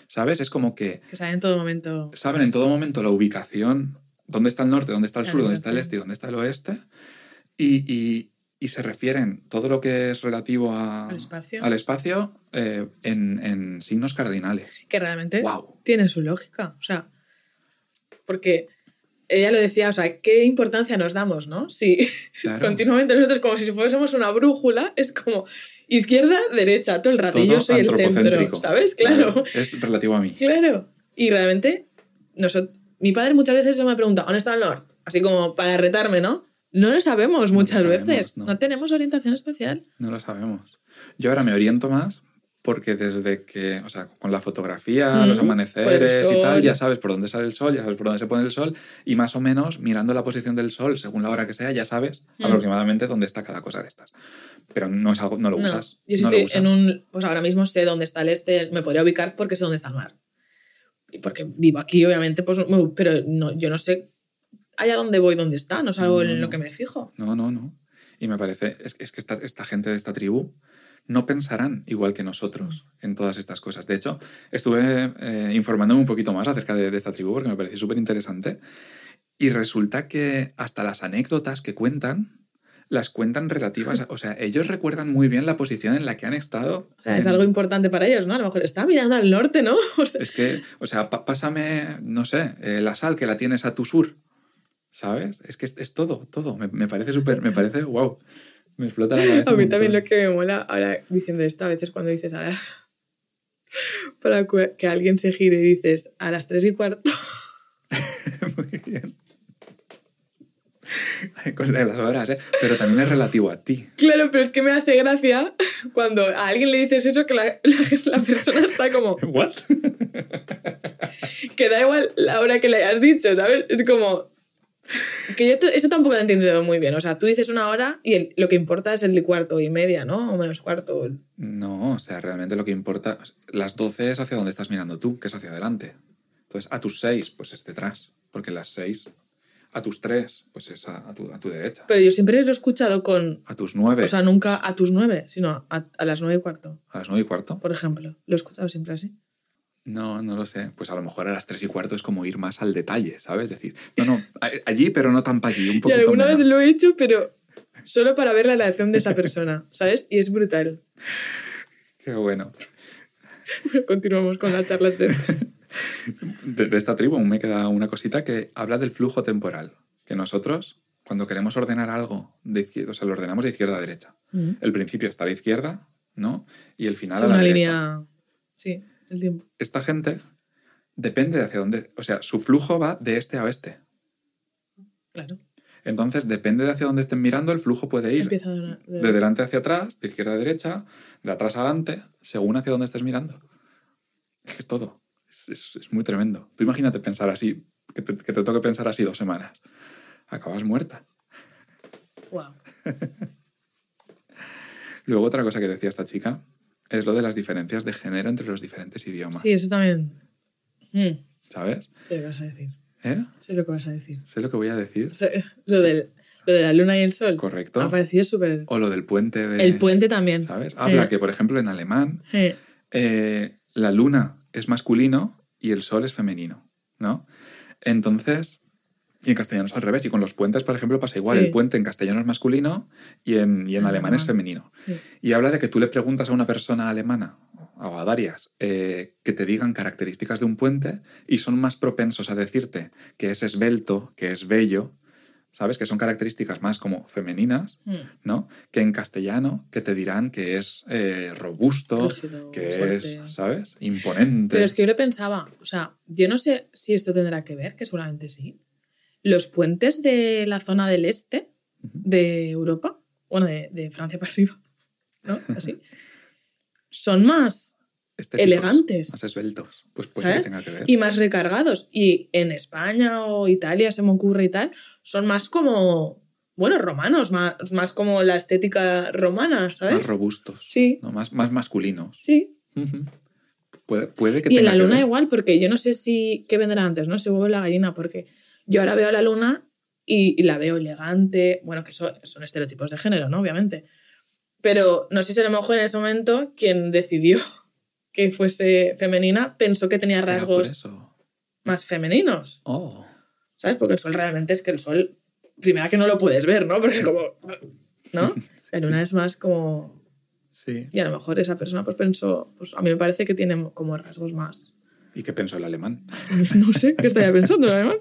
S1: ¿Sabes? Es como que
S2: Que sabe en todo momento.
S1: saben en todo momento la ubicación, dónde está el norte, dónde está el sur, dónde está el este y dónde está el oeste, y, y- y se refieren todo lo que es relativo a-
S2: Al espacio.
S1: al espacio, eh, en, en signos cardinales.
S2: Que realmente
S1: ¡Wow!
S2: tiene su lógica. O sea, porque ella lo decía, o sea, ¿qué importancia nos damos, no? Si
S1: Claro.
S2: continuamente nosotros, como si fuésemos una brújula, es como izquierda, derecha, todo el rato.
S1: Todo
S2: yo soy el centro. ¿sabes? Claro.
S1: Es relativo a mí.
S2: Claro. Y realmente, nosotros, mi padre muchas veces se me pregunta, ¿dónde está el norte? Así como para retarme, ¿no? No lo sabemos
S1: No lo
S2: muchas
S1: sabemos,
S2: veces.
S1: no.
S2: No. tenemos orientación espacial.
S1: No lo sabemos. Yo ahora me oriento más porque desde que, o sea, con la fotografía,
S2: Mm,
S1: los amaneceres y tal, ya sabes por dónde sale el sol, ya sabes por dónde se pone el sol, y más o menos mirando la posición del sol, según la hora que sea, ya sabes
S2: Mm.
S1: aproximadamente dónde está cada cosa de estas. Pero no es algo, no lo
S2: No.
S1: usas.
S2: Yo sí
S1: no lo
S2: estoy en
S1: usas.
S2: un. Pues ahora mismo sé dónde está el este, me podría ubicar porque sé dónde está el mar. Porque vivo aquí, obviamente, pues. Pero no, yo no sé allá dónde voy, dónde está, no es algo
S1: No,
S2: en lo que me fijo.
S1: No, no, no. Y me parece, es, es que esta, esta gente de esta tribu no pensarán igual que nosotros en todas estas cosas. De hecho, estuve eh, informándome un poquito más acerca de, de esta tribu porque me pareció súper interesante. Y resulta que hasta las anécdotas que cuentan las cuentan relativas, a- o sea, ellos recuerdan muy bien la posición en la que han estado.
S2: O sea, es
S1: en-
S2: algo importante para ellos, ¿no? A lo mejor está mirando al norte, ¿no? O sea,
S1: Es que, o sea, pásame, no sé, eh, la sal que la tienes a tu sur, ¿sabes? Es que es, es todo, todo. Me, me parece súper, me parece, wow. Me explota la cabeza.
S2: A mí también lo que me mola ahora diciendo esto, a veces cuando dices a las- para cu- que alguien se gire y dices a las tres y cuarto.
S1: Muy bien. Con las horas, ¿eh? Pero también es relativo a ti.
S2: Claro, pero es que me hace gracia cuando a alguien le dices eso que la, la- la persona está como
S1: ¿What?
S2: que da igual la hora que le hayas dicho, ¿sabes? Es como que yo te- eso tampoco lo he entendido muy bien. O sea, tú dices una hora y el- lo que importa es el cuarto y media, ¿no? O menos cuarto.
S1: No, o sea, realmente lo que importa. Las 12 es hacia donde estás mirando tú, que es hacia adelante. Entonces, a tus 6, pues es detrás. Porque las 6, a tus 3, pues es a, a tu, a tu derecha.
S2: Pero yo siempre lo he escuchado con,
S1: A tus 9,
S2: o sea, nunca a tus nueve, sino a, a las nueve y cuarto,
S1: a las 9 y cuarto.
S2: por ejemplo. Lo he escuchado siempre así.
S1: No, no lo sé. Pues a lo mejor a las tres y cuarto es como ir más al detalle, ¿sabes? Decir, no, no, allí, pero no tan para allí, un
S2: Y alguna
S1: menos.
S2: vez lo he hecho, pero solo para ver la elección de esa persona, ¿sabes? Y es brutal.
S1: Qué bueno.
S2: Continuamos con la charla. De-
S1: esta tribu me queda una cosita que habla del flujo temporal. Que nosotros, cuando queremos ordenar algo de izquierda, o sea, lo ordenamos de izquierda a derecha. El principio está a la izquierda, ¿no? Y el final
S2: Sí,
S1: a la
S2: una
S1: derecha.
S2: línea. Sí, el tiempo.
S1: Esta gente depende de hacia dónde. O sea, su flujo va de este a oeste.
S2: Claro.
S1: Entonces, depende de hacia dónde estén mirando, el flujo puede ir
S2: de, de-
S1: de delante hacia atrás, de izquierda a derecha, de atrás adelante, según hacia dónde estés mirando. Es todo. Es, es- es muy tremendo. Tú imagínate pensar así, que te, que te toque pensar así dos semanas. Acabas muerta.
S2: Guau.
S1: Luego, otra cosa que decía esta chica es lo de las diferencias de género entre los diferentes idiomas.
S2: Sí, eso también. Mm,
S1: ¿Sabes?
S2: sé lo que vas a decir.
S1: ¿Eh?
S2: Sé lo que vas a decir.
S1: Sé lo que voy a decir.
S2: Sea, lo, del, lo de la luna y el sol.
S1: Correcto.
S2: Ha parecido súper.
S1: O lo del puente de.
S2: El puente también.
S1: ¿Sabes? Habla
S2: Eh,
S1: que, por ejemplo, en alemán
S2: eh,
S1: eh, la luna es masculino y el sol es femenino, ¿no? Entonces, y en castellano es al revés. Y con los puentes, por ejemplo, pasa igual.
S2: Sí.
S1: El puente en castellano es masculino y en, y en alemán es femenino.
S2: Sí.
S1: Y habla de que tú le preguntas a una persona alemana o a varias eh, que te digan características de un puente y son más propensos a decirte que es esbelto, que es bello, ¿sabes? Que son características más como femeninas,
S2: mm,
S1: ¿no? Que en castellano que te dirán que es eh, robusto,
S2: rígido,
S1: que
S2: fuerte.
S1: es, ¿sabes? Imponente.
S2: Pero es que yo lo pensaba, o sea, yo no sé si esto tendrá que ver, que seguramente sí. Los puentes de la zona del este de Europa, bueno, de, de Francia para arriba, ¿no? Así, son más elegantes.
S1: Más esbeltos. Pues puede que tenga que ver.
S2: y más recargados. Y en España o Italia, se me ocurre y tal, son más como, bueno, romanos, más, más como la estética romana, ¿sabes?
S1: Más robustos.
S2: Sí,
S1: ¿no? Más, más masculinos.
S2: sí.
S1: Puede, puede que
S2: Y en la luna igual, porque yo no sé si qué vendrá antes, ¿no? Si huevo la gallina, porque yo ahora veo a la luna y, y la veo elegante, bueno, que son, son estereotipos de género, ¿no? Obviamente. Pero no sé si a lo mejor en ese momento quien decidió que fuese femenina pensó que tenía rasgos más femeninos,
S1: Oh.
S2: ¿sabes? Porque el sol realmente es que el sol, primera que no lo puedes ver, ¿no? Porque como, ¿no?
S1: Sí,
S2: La luna es más como...
S1: Sí.
S2: Y a lo mejor esa persona pues pensó, pues a mí me parece que tiene como rasgos más
S1: ¿Y qué pensó el alemán?
S2: No sé qué estaría pensando, además.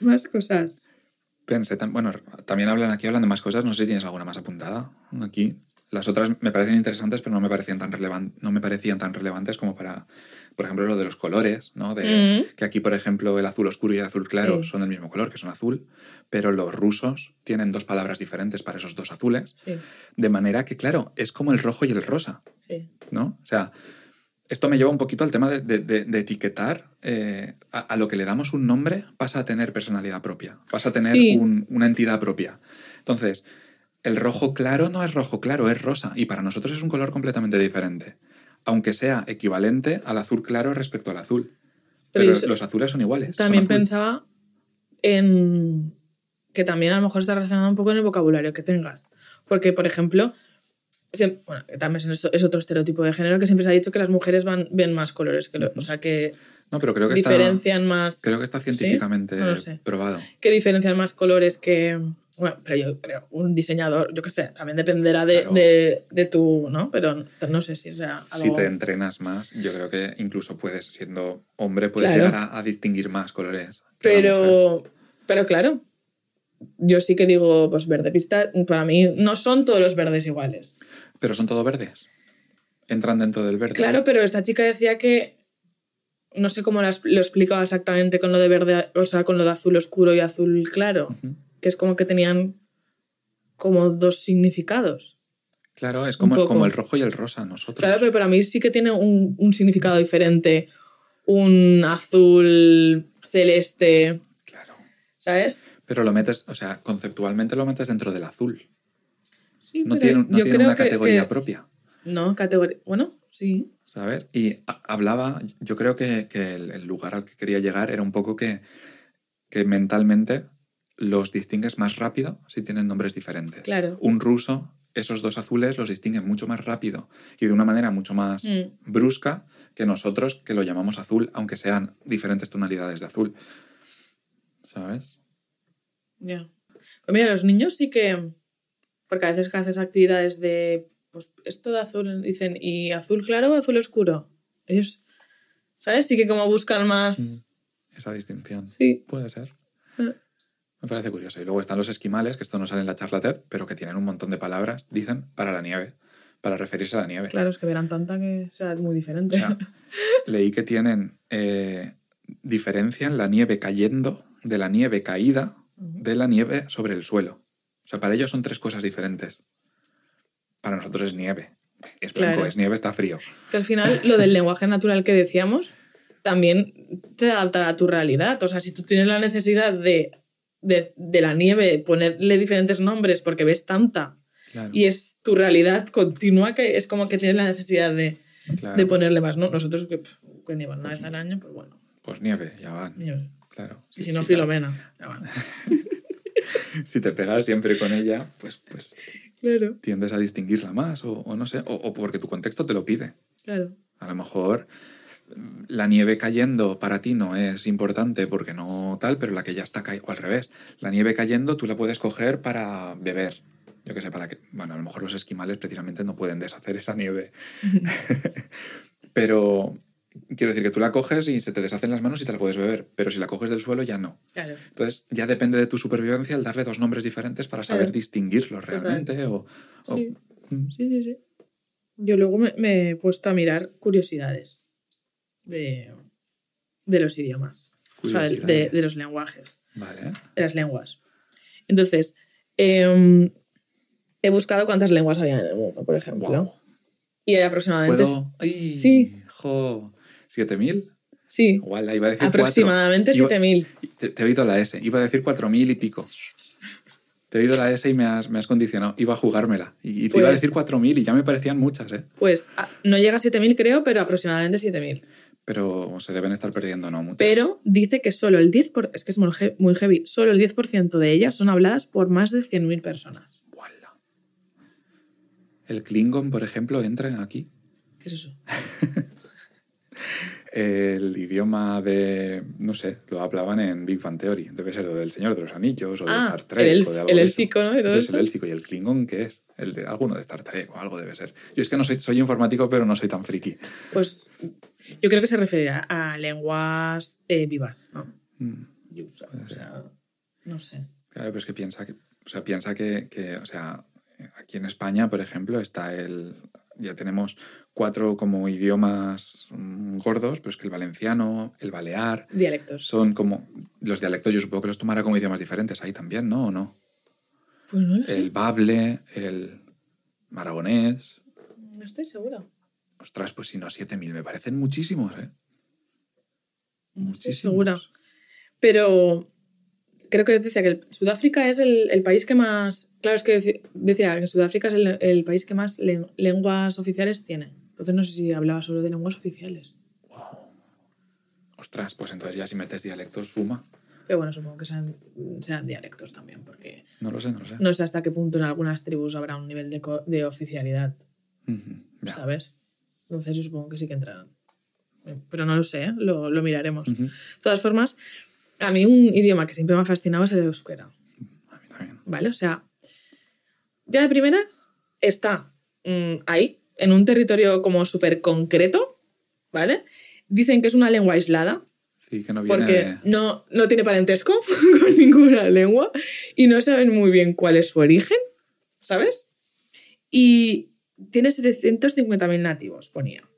S2: Más cosas.
S1: Pensé, tam- bueno, también hablan aquí, hablan de más cosas, no sé si tienes alguna más apuntada aquí. Las otras me parecen interesantes, pero no me parecían tan, relevan- no me parecían tan relevantes como para, por ejemplo, lo de los colores, ¿no? De,
S2: Mm.
S1: Que aquí, por ejemplo, el azul oscuro y el azul claro
S2: Sí.
S1: son del mismo color, que son azul, pero los rusos tienen dos palabras diferentes para esos dos azules,
S2: Sí,
S1: de manera que, claro, es como el rojo y el rosa,
S2: sí.
S1: ¿no? O sea, esto me lleva un poquito al tema de, de- de- de etiquetar. eh, a, a lo que le damos un nombre pasa a tener personalidad propia, pasa a tener
S2: Sí.
S1: un- una entidad propia. Entonces, el rojo claro no es rojo claro, es rosa. Y para nosotros es un color completamente diferente. Aunque sea equivalente al azul claro respecto al azul.
S2: Pero
S1: los azules son iguales.
S2: También pensaba en que también a lo mejor está relacionado un poco en el vocabulario que tengas. Porque, por ejemplo, bueno, también es, otro estereotipo de género que siempre se ha dicho que las mujeres van, ven más colores, que lo- o sea, que
S1: No, pero creo que, está,
S2: diferencian más.
S1: creo que está científicamente
S2: No lo sé.
S1: probado.
S2: que diferencian más colores que. Bueno, pero yo creo, un diseñador, yo qué sé, también dependerá de,
S1: Claro.
S2: de, de tu. ¿no? Pero no sé si sea
S1: Si
S2: algo.
S1: te entrenas más, yo creo que incluso puedes, siendo hombre, puedes
S2: Claro.
S1: llegar a, a distinguir más colores.
S2: Pero. Pero claro. Yo sí que digo, pues verde pista, para mí no son todos los verdes iguales.
S1: Pero son todo verdes. Entran dentro del verde.
S2: Claro, pero esta chica decía que. No sé cómo lo explicaba exactamente con lo de verde, o sea, con lo de azul oscuro y azul claro. Que es como que tenían como dos significados.
S1: Claro, es como el rojo y el rosa nosotros.
S2: Claro, pero para mí sí que tiene un, un significado diferente. Un azul celeste,
S1: Claro.
S2: ¿sabes?
S1: Pero lo metes, o sea, conceptualmente lo metes dentro del azul.
S2: Sí,
S1: No
S2: pero
S1: tiene, no
S2: yo
S1: tiene
S2: creo
S1: una
S2: que-
S1: categoría
S2: que-
S1: propia.
S2: No, categoría. Bueno, sí.
S1: ¿Sabes? Y hablaba, yo creo que, que el, el lugar al que quería llegar era un poco que, que mentalmente los distingues más rápido si tienen nombres diferentes.
S2: Claro.
S1: Un ruso, esos dos azules los distinguen mucho más rápido y de una manera mucho más
S2: Mm.
S1: brusca que nosotros que lo llamamos azul, aunque sean diferentes tonalidades de azul. ¿Sabes?
S2: Ya. Pues mira, los niños sí que. Porque a veces que haces actividades de. Pues esto de azul, dicen, ¿y azul claro o azul oscuro? Ellos. ¿Sabes? Sí que como buscan más.
S1: Mm. Esa distinción.
S2: Sí.
S1: Puede ser.
S2: Eh.
S1: Me parece curioso. Y luego están los esquimales, que esto no sale en la charla TED, pero que tienen un montón de palabras, dicen, para la nieve, para referirse a la nieve.
S2: Claro, es que verán tanta que sea muy diferente.
S1: O sea, leí que tienen, eh, diferencian la nieve cayendo de la nieve caída de la nieve sobre el suelo. O sea, para ellos son tres cosas diferentes. Para nosotros es nieve. Es blanco,
S2: Claro.
S1: es nieve, está frío.
S2: Es que al final lo del lenguaje natural que decíamos también te adaptará a tu realidad. O sea, si tú tienes la necesidad de, de, de la nieve, ponerle diferentes nombres porque ves tanta
S1: Claro,
S2: y es tu realidad continua, que es como que tienes la necesidad de,
S1: claro.
S2: de ponerle más, ¿no? Nosotros que, que nievan una vez al año, pues bueno.
S1: Pues nieve, ya van.
S2: nieve.
S1: Claro.
S2: Y
S1: Sí,
S2: si no,
S1: sí,
S2: Filomena. ya va.
S1: Si te pegas siempre con ella, pues, pues
S2: Claro,
S1: tiendes a distinguirla más, o, o no sé, o, o porque tu contexto te lo pide.
S2: claro.
S1: A lo mejor mm, la nieve cayendo para ti no es importante porque no tal, pero la que ya está cayendo, o al revés, la nieve cayendo tú la puedes coger para beber. Yo qué sé, para que, bueno, a lo mejor los esquimales precisamente no pueden deshacer esa nieve. pero quiero decir que tú la coges y se te deshacen las manos y te la puedes beber, pero si la coges del suelo ya no.
S2: Claro.
S1: Entonces ya depende de tu supervivencia el darle dos nombres diferentes para saber
S2: Claro.
S1: distinguirlos realmente. O, o-
S2: Sí.
S1: Mm.
S2: Sí, sí, sí. Yo luego me, me he puesto a mirar curiosidades de, de los idiomas. O sea, de, de los lenguajes,
S1: Vale.
S2: de las lenguas. Entonces, em, he buscado cuántas lenguas había en el mundo, por ejemplo. Y hay aproximadamente.
S1: ¿Puedo? ¡Ay!
S2: Sí.
S1: Jo, ¿7.000?
S2: Sí,
S1: Igual, iba a decir
S2: aproximadamente
S1: cuatro. Iba-
S2: 7.000.
S1: Te, te he oído la S. Iba a decir 4.000 y pico. Te he oído la S y me has, me has condicionado. Iba a jugármela. Y, y te iba a
S2: Pues-
S1: decir 4.000 y ya me parecían muchas, ¿eh?
S2: Pues a- no llega a 7.000, creo, pero aproximadamente 7.000.
S1: Pero se deben estar perdiendo, ¿no? Muchas.
S2: Pero dice que solo el 10%, por- es que es muy he- muy heavy, solo el 10% de ellas son habladas por más de 100.000 personas.
S1: ¡Guala! El Klingon, por ejemplo, entra aquí.
S2: ¿Qué es eso?
S1: El idioma de. No sé, lo hablaban en Big Bang Theory. Debe ser o del Señor de los Anillos o de
S2: Ah,
S1: Star Trek.
S2: el
S1: o de algo
S2: el élfico, ¿no? Y todo
S1: Ese es el élfico. ¿Y el Klingon qué es? El de alguno de Star Trek o algo debe ser. Yo es que no soy, soy informático, pero no soy tan friki.
S2: Pues yo creo que se referirá a lenguas eh, vivas, ¿no?
S1: Mm.
S2: O sea, no sé.
S1: Claro, pero es que piensa que, o sea, piensa que, que, o sea, aquí en España, por ejemplo, está el, ya tenemos cuatro como idiomas mm, gordos, pero es que el valenciano, el balear,
S2: Dialectos.
S1: son como, los dialectos yo supongo que los tomará como idiomas diferentes ahí también, ¿no? ¿O no?
S2: Pues no lo sé.
S1: El bable, el aragonés,
S2: No estoy segura.
S1: ostras, pues si no, 7.000, me parecen muchísimos, ¿eh?
S2: No estoy
S1: Muchísimos.
S2: segura. Pero creo que decía que el- Sudáfrica es el, el país que más. Claro, es que decía que Sudáfrica es el, el país que más len- lenguas oficiales tiene. Entonces no sé si hablaba solo de lenguas oficiales.
S1: Ostras, pues entonces ya si metes dialectos suma.
S2: Pero bueno, supongo que sean, sean dialectos también, porque
S1: No lo sé, no lo sé.
S2: no sé hasta qué punto en algunas tribus habrá un nivel de, de oficialidad. ¿sabes? Entonces yo supongo que sí que entrarán. Pero no lo sé, ¿eh? lo, lo miraremos. De todas formas, a mí un idioma que siempre me ha fascinado es el euskera.
S1: A mí también.
S2: ¿Vale? O sea, ya de primeras está mm, ahí, en un territorio como súper concreto, ¿vale? Dicen que es una lengua aislada,
S1: Sí, que no viene
S2: porque
S1: de...
S2: no, no tiene parentesco con ninguna lengua y no saben muy bien cuál es su origen, ¿sabes? Y tiene 750.000 nativos, ponía.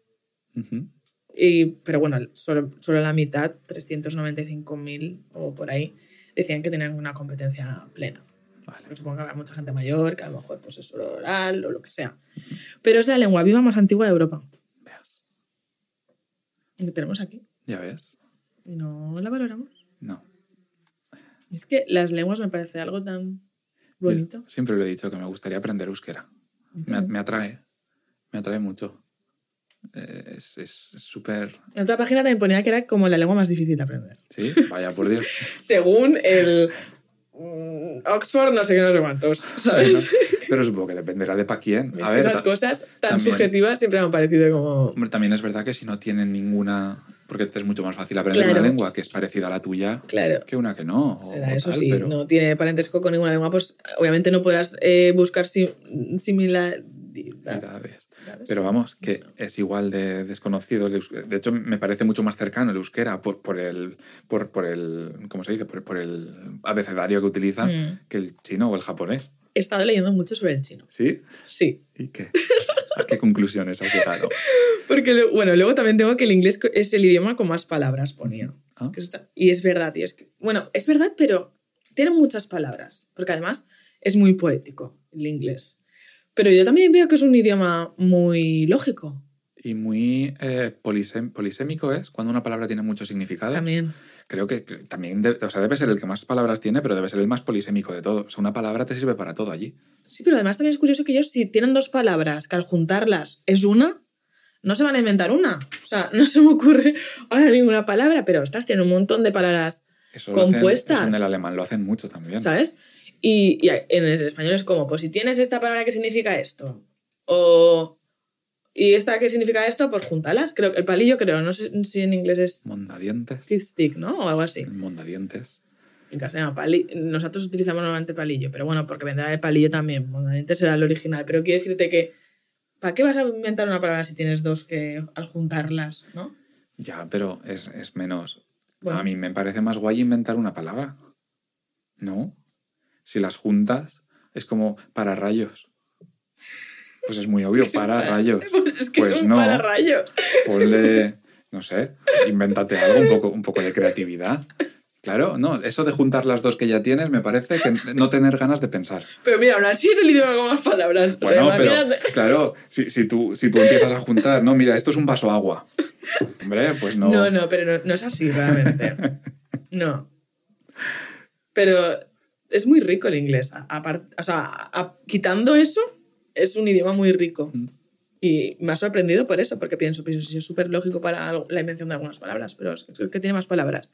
S2: Y, pero bueno, solo, solo la mitad, 395.000 o por ahí, decían que tenían una competencia plena.
S1: Vale.
S2: Supongo que habrá mucha gente mayor, que a lo mejor pues es oral o lo que sea. Pero es la lengua viva más antigua de Europa.
S1: Veas.
S2: Y que tenemos aquí.
S1: Ya ves.
S2: Y no la valoramos.
S1: No.
S2: Es que las lenguas me parece algo tan bonito.
S1: Yo siempre lo he dicho que me gustaría aprender euskera. Me, me atrae. Me atrae mucho. Eh, Es súper...
S2: En otra página también ponía que era como la lengua más difícil de aprender.
S1: Sí, vaya por Dios.
S2: Según el Oxford, no sé qué, no sé cuántos, ¿sabes?
S1: Pero supongo que dependerá de para quién. A ver,
S2: esas cosas tan
S1: también-
S2: subjetivas siempre me han parecido como...
S1: hombre, también es verdad que si no tienen ninguna. Porque te es mucho más fácil aprender
S2: Claro.
S1: una lengua que es parecida a la tuya
S2: Claro.
S1: que una que no. o-
S2: Será
S1: o
S2: eso
S1: tal,
S2: sí,
S1: pero-
S2: no tiene parentesco con ninguna lengua, pues obviamente no podrás eh, buscar si- similaridad.
S1: Pero vamos, que es igual de desconocido. De hecho, me parece mucho más cercano el euskera por, por el, por, por el, ¿cómo se dice? Por, por el abecedario que utilizan
S2: Mm.
S1: que el chino o el japonés.
S2: He estado leyendo mucho sobre el chino.
S1: ¿Sí?
S2: Sí.
S1: ¿Y qué? ¿A qué conclusiones has llegado?
S2: Porque, bueno, luego también tengo que el inglés es el idioma con más palabras, ponía.
S1: Ah.
S2: Y es verdad, y es que, bueno, es verdad, pero tiene muchas palabras, porque además es muy poético el inglés. Pero yo también veo que es un idioma muy lógico,
S1: Y muy eh, polisem- polisémico es cuando una palabra tiene muchos significados.
S2: también.
S1: Creo que también de- o sea, debe ser el que más palabras tiene, pero debe ser el más polisémico de todo. O sea, una palabra te sirve para todo allí.
S2: Sí, pero además también es curioso que ellos si tienen dos palabras que al juntarlas es una, no se van a inventar una. O sea, no se me ocurre ahora ninguna palabra, pero ostras, tienen un montón de palabras
S1: Eso lo hacen-
S2: Compuestas.
S1: eso en el alemán lo hacen mucho también.
S2: ¿Sabes? Y, y en el español es como, pues si tienes esta palabra que significa esto, o y esta que significa esto, pues júntalas. Creo que el palillo, creo, no sé si en inglés es
S1: Mondadientes.
S2: stick, ¿no? O algo así.
S1: El mondadientes.
S2: En pali- Nosotros utilizamos normalmente palillo, pero bueno, porque vendrá de palillo también. Mondadiente será el original. Pero quiero decirte que, ¿para qué vas a inventar una palabra si tienes dos que al juntarlas, no?
S1: Ya, pero es, es menos.
S2: Bueno.
S1: A mí me parece más guay inventar una palabra. ¿No? Si las juntas, es como para rayos. Pues es muy obvio, para rayos.
S2: Pues es que
S1: Pues
S2: son
S1: no.
S2: para rayos.
S1: Ponle, no sé, invéntate algo, un poco, un poco de creatividad. Claro, no, eso de juntar las dos que ya tienes me parece que no tener ganas de pensar.
S2: Pero mira, aún así es el idioma con más palabras. O sea,
S1: Bueno, pero
S2: imagínate.
S1: claro, si, si, tú, si tú empiezas a juntar, no, mira, esto es un vaso agua. Hombre, pues no.
S2: No, no, pero no, no es así realmente. No. Pero es muy rico el inglés. Apart- o sea, a- quitando eso, es un idioma muy rico.
S1: Mm.
S2: Y me ha sorprendido por eso, porque pienso, pues sí, es súper lógico para la invención de algunas palabras, pero es que, tiene más palabras.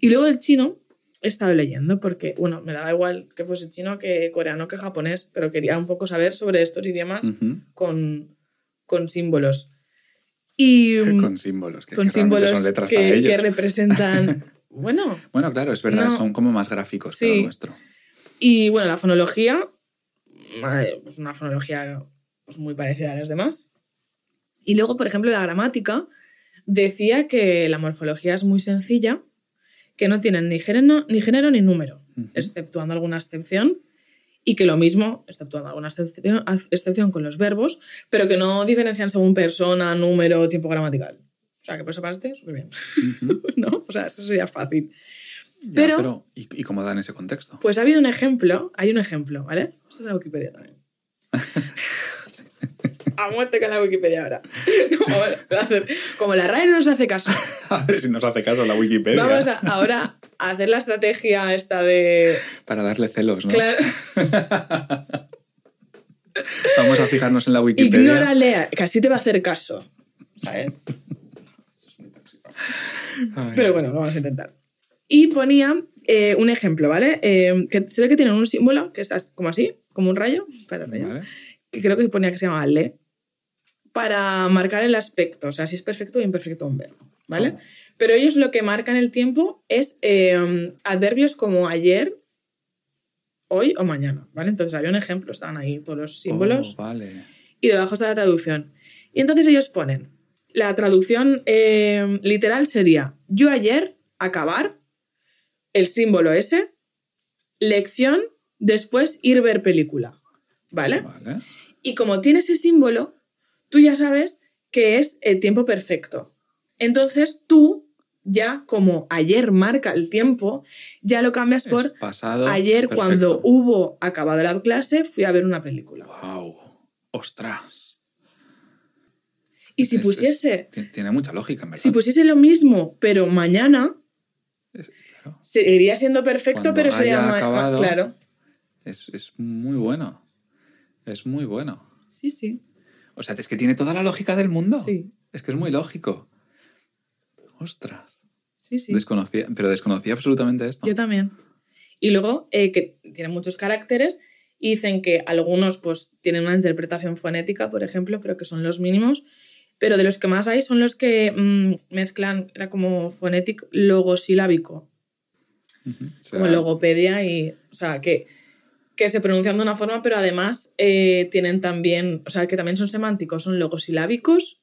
S2: Y luego el chino he estado leyendo, porque, bueno, me daba igual que fuese chino, que coreano, que japonés, pero quería un poco saber sobre estos idiomas con, con símbolos. Y mm,
S1: Con símbolos, que,
S2: con
S1: que realmente
S2: símbolos
S1: son letras para
S2: que,
S1: ellos.
S2: que representan. bueno,
S1: Bueno, claro, es verdad,
S2: No.
S1: son como más gráficos que lo nuestro.
S2: y bueno, la fonología, pues una fonología pues muy parecida a las demás. Y luego, por ejemplo, la gramática decía que la morfología es muy sencilla, que no tienen ni género ni, género, ni número, exceptuando alguna excepción, y que lo mismo, exceptuando alguna excepción, excepción con los verbos, pero que no diferencian según persona, número, tiempo gramatical. O sea, que por esa parte, súper bien. ¿No? O sea, eso sería fácil.
S1: Ya,
S2: Pero-
S1: pero, ¿y, ¿y cómo dan ese contexto?
S2: Pues ha habido un ejemplo, hay un ejemplo, ¿vale? Esto es la Wikipedia también. A muerte con la Wikipedia ahora. Como, la RAE no nos hace caso,
S1: A ver si nos hace caso la Wikipedia.
S2: vamos a, ahora a hacer la estrategia esta de...
S1: Para darle celos, ¿no?
S2: Claro,
S1: Vamos a fijarnos en la Wikipedia.
S2: ignórale, así te va a hacer caso, ¿sabes? Eso es muy tóxico.
S1: Ay.
S2: Pero bueno, lo vamos a intentar. Y ponía eh, un ejemplo, ¿vale? Eh, que se ve que tienen un símbolo que es como así, como un rayo, para rayo.
S1: Vale.
S2: que creo que ponía que se llama le, para marcar el aspecto, o sea, si es perfecto o imperfecto un verbo, ¿vale?
S1: Oh.
S2: Pero ellos lo que marcan el tiempo es eh, adverbios como ayer, hoy o mañana, ¿vale? Entonces había un ejemplo, estaban ahí todos los símbolos
S1: Oh, vale.
S2: y debajo está la traducción. Y entonces ellos ponen, la traducción eh, literal sería, yo ayer, acabar, el símbolo ese, lección, después ir ver película, ¿vale?
S1: Vale.
S2: Y como tiene ese símbolo, tú ya sabes que es el tiempo perfecto. Entonces tú, ya como ayer marca el tiempo, ya lo cambias por
S1: pasado.
S2: ayer
S1: perfecto.
S2: cuando hubo acabado la clase, fui a ver una película.
S1: Wow. Ostras.
S2: Y si
S1: Es- es-
S2: pusiese,
S1: ti- tiene mucha lógica, en verdad.
S2: si pusiese lo mismo, pero mañana,
S1: Es- claro.
S2: seguiría siendo perfecto,
S1: Cuando
S2: pero sería
S1: haya
S2: ma-
S1: acabado.
S2: claro.
S1: Es, es muy bueno. Es muy bueno.
S2: Sí, sí.
S1: O sea, es que tiene toda la lógica del mundo.
S2: Sí.
S1: Es que es muy lógico. Ostras.
S2: Sí, sí.
S1: Desconocía, pero desconocía absolutamente esto.
S2: Yo también. Y luego eh, que tienen muchos caracteres y dicen que algunos pues tienen una interpretación fonética, por ejemplo, pero que son los mínimos. Pero de los que más hay son los que mm, mezclan, era como fonético logosilábico, como logopedia y, o sea, que, que se pronuncian de una forma, pero además eh, tienen también, o sea, que también son semánticos, son logosilábicos,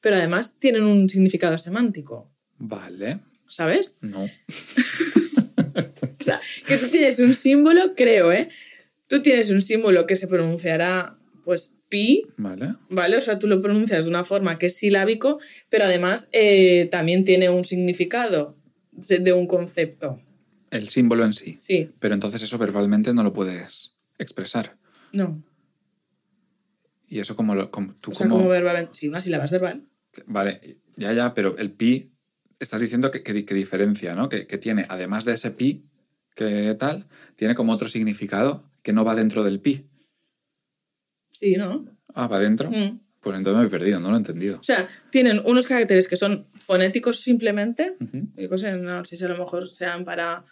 S2: pero además tienen un significado semántico,
S1: Vale.
S2: ¿sabes?
S1: No.
S2: O sea, que tú tienes un símbolo, creo, ¿eh? Tú tienes un símbolo que se pronunciará, pues, pi,
S1: Vale.
S2: ¿vale? O sea, tú lo pronuncias de una forma que es silábico, pero además eh, también tiene un significado de un concepto.
S1: El símbolo en sí.
S2: Sí,
S1: Pero entonces eso verbalmente no lo puedes expresar.
S2: no.
S1: Y eso como lo... como- tú
S2: O sea,
S1: como-
S2: como verbalmente. Sí, una sílaba es verbal.
S1: Vale, ya, ya, pero el pi, estás diciendo que, que diferencia, ¿no? Que, que tiene, además de ese pi, que tal, tiene como otro significado que no va dentro del pi.
S2: Sí, ¿no?
S1: Ah, va dentro.
S2: Mm.
S1: Pues entonces me he perdido, no lo he entendido.
S2: O sea, tienen unos caracteres que son fonéticos simplemente.
S1: Ujú.
S2: Yo qué sé, no sé si a lo mejor sean para.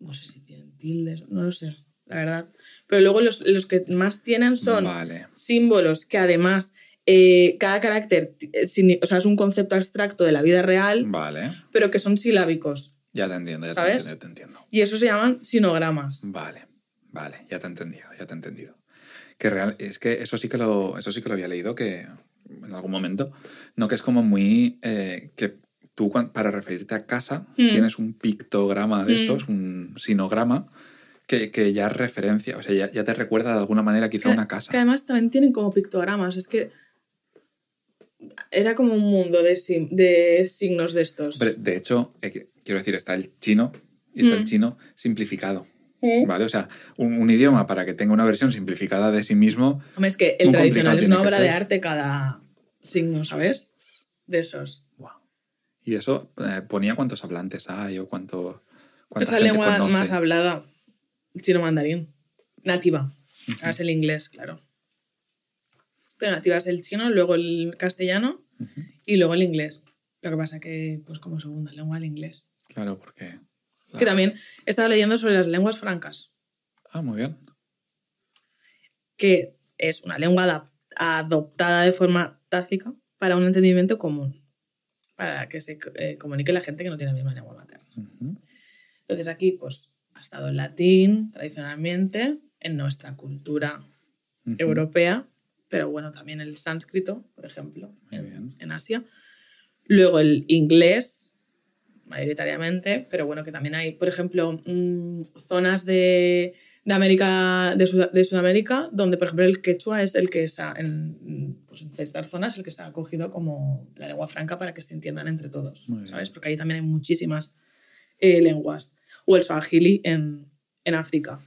S2: No sé si tienen tildes, no lo sé, la verdad. Pero luego los, los que más tienen son
S1: Vale,
S2: símbolos que además eh, cada carácter eh, o sea, es un concepto abstracto de la vida real,
S1: vale.
S2: pero que son silábicos.
S1: Ya te entiendo, ya te
S2: ¿Sabes?
S1: entiendo, ya te entiendo.
S2: Y eso se llaman sinogramas.
S1: Vale, vale, ya te he entendido, ya te he entendido. Que real, es que eso sí que lo, eso sí que lo había leído que en algún momento, no que es como muy eh, que tú para referirte a casa
S2: Mm.
S1: tienes un pictograma de
S2: Mm.
S1: estos, un sinograma que, que ya referencia, o sea, ya, ya te recuerda de alguna manera quizá
S2: que,
S1: una
S2: es
S1: casa.
S2: que además también tienen como pictogramas. Es que era como un mundo de, sim- de signos de estos.
S1: Hombre, de hecho, eh, quiero decir, está el chino y está el
S2: Mm.
S1: chino simplificado.
S2: ¿Eh?
S1: ¿Vale? O sea, un, un idioma para que tenga una versión simplificada de sí mismo,
S2: Hombre, es que el tradicional es una obra de arte cada signo, ¿sabes? De esos.
S1: Guau. Y eso eh, ponía cuántos hablantes hay o cuánto. cuánta
S2: Esa
S1: gente
S2: lengua
S1: conoce.
S2: más hablada, chino mandarín. Nativa. Ahora es el inglés, claro. Pero nativa es el chino, luego el castellano y luego el inglés. Lo que pasa que, pues como segunda lengua, el inglés.
S1: Claro, porque.
S2: Que también he estado leyendo sobre las lenguas francas,
S1: Ah, muy bien.
S2: que es una lengua adoptada de forma tácita para un entendimiento común, para que se eh, comunique la gente que no tiene la misma lengua materna. Entonces aquí pues ha estado el latín tradicionalmente en nuestra cultura europea, pero bueno, también el sánscrito, por ejemplo, en Asia. Luego el inglés, mayoritariamente, pero bueno, que también hay, por ejemplo, mm, zonas de, de América, de, Sud- de Sudamérica, donde, por ejemplo, el quechua es el que está en, pues, en ciertas zonas, el que está acogido como la lengua franca para que se entiendan entre todos,
S1: Muy bien.
S2: ¿sabes? Porque ahí también hay muchísimas eh, lenguas. O el swahili en, en África.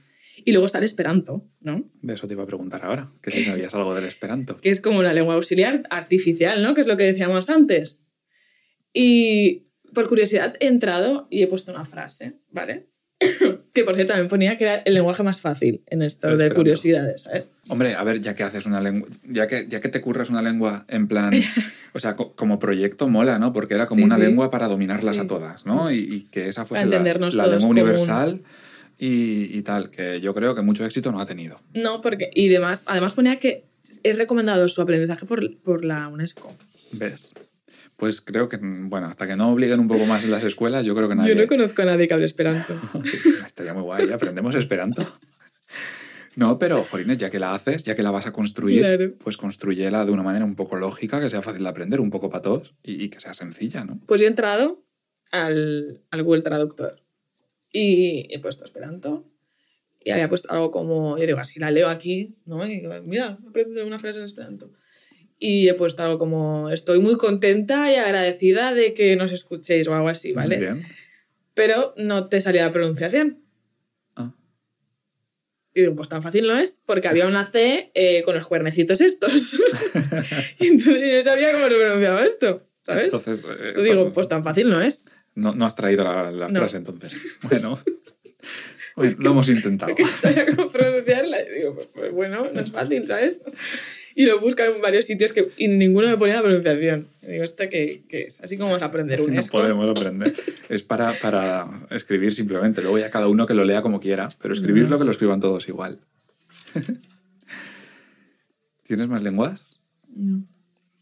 S2: Y luego está el esperanto, ¿no?
S1: De eso te iba a preguntar ahora, que si sabías algo del esperanto.
S2: que es como una lengua auxiliar artificial, ¿no? Que es lo que decíamos antes. Y por curiosidad he entrado y he puesto una frase, ¿vale? que por cierto también ponía que era el lenguaje más fácil en esto de
S1: esperanto.
S2: curiosidades, ¿sabes?
S1: Hombre, a ver, ya que haces una lengua, ya que, ya que te curras una lengua en plan, o sea, co- como proyecto mola, ¿no? Porque era como
S2: Sí,
S1: una
S2: sí.
S1: lengua para dominarlas
S2: Sí,
S1: a todas, ¿no? Y, y que esa fuese la, la lengua universal y, y tal, que yo creo que mucho éxito no ha tenido.
S2: No, porque. Y demás, además ponía que es recomendado su aprendizaje por, por la UNESCO.
S1: ¿Ves? Pues creo que, bueno, hasta que no obliguen un poco más en las escuelas, yo creo que nadie...
S2: Yo no conozco a nadie que hable esperanto.
S1: Estaría muy guay, aprendemos esperanto. No, pero, Jorines, ya que la haces, ya que la vas a construir,
S2: Claro.
S1: pues construyela de una manera un poco lógica, que sea fácil de aprender, un poco para todos y, y que sea sencilla, ¿no?
S2: Pues yo he entrado al, al Google Traductor y he puesto Esperanto y había puesto algo como, yo digo, así la leo aquí, ¿no? Y digo, mira, he aprendido una frase en Esperanto. Y he puesto algo como, estoy muy contenta y agradecida de que nos escuchéis o algo así, ¿vale?
S1: Bien.
S2: Pero no te salía la pronunciación.
S1: Ah,
S2: Y digo, pues tan fácil no es, porque había una C eh, con los cuernecitos estos. y entonces yo no sabía cómo se pronunciaba esto, ¿sabes?
S1: Entonces, eh,
S2: digo, pues tan fácil no es.
S1: no, no has traído la, la
S2: No.
S1: frase entonces. Bueno, Bueno, lo hemos intentado.
S2: no sabía cómo pronunciarla. Y digo, pues, pues bueno, no es fácil, ¿sabes? Y lo buscan en varios sitios que, y ninguno me ponía la pronunciación. Y digo, ¿esto qué, qué es? Así como vas a aprender un
S1: no podemos aprender. Es para, para escribir simplemente. Luego ya cada uno que lo lea como quiera. Pero escribirlo que lo escriban todos igual. ¿Tienes más lenguas?
S2: No.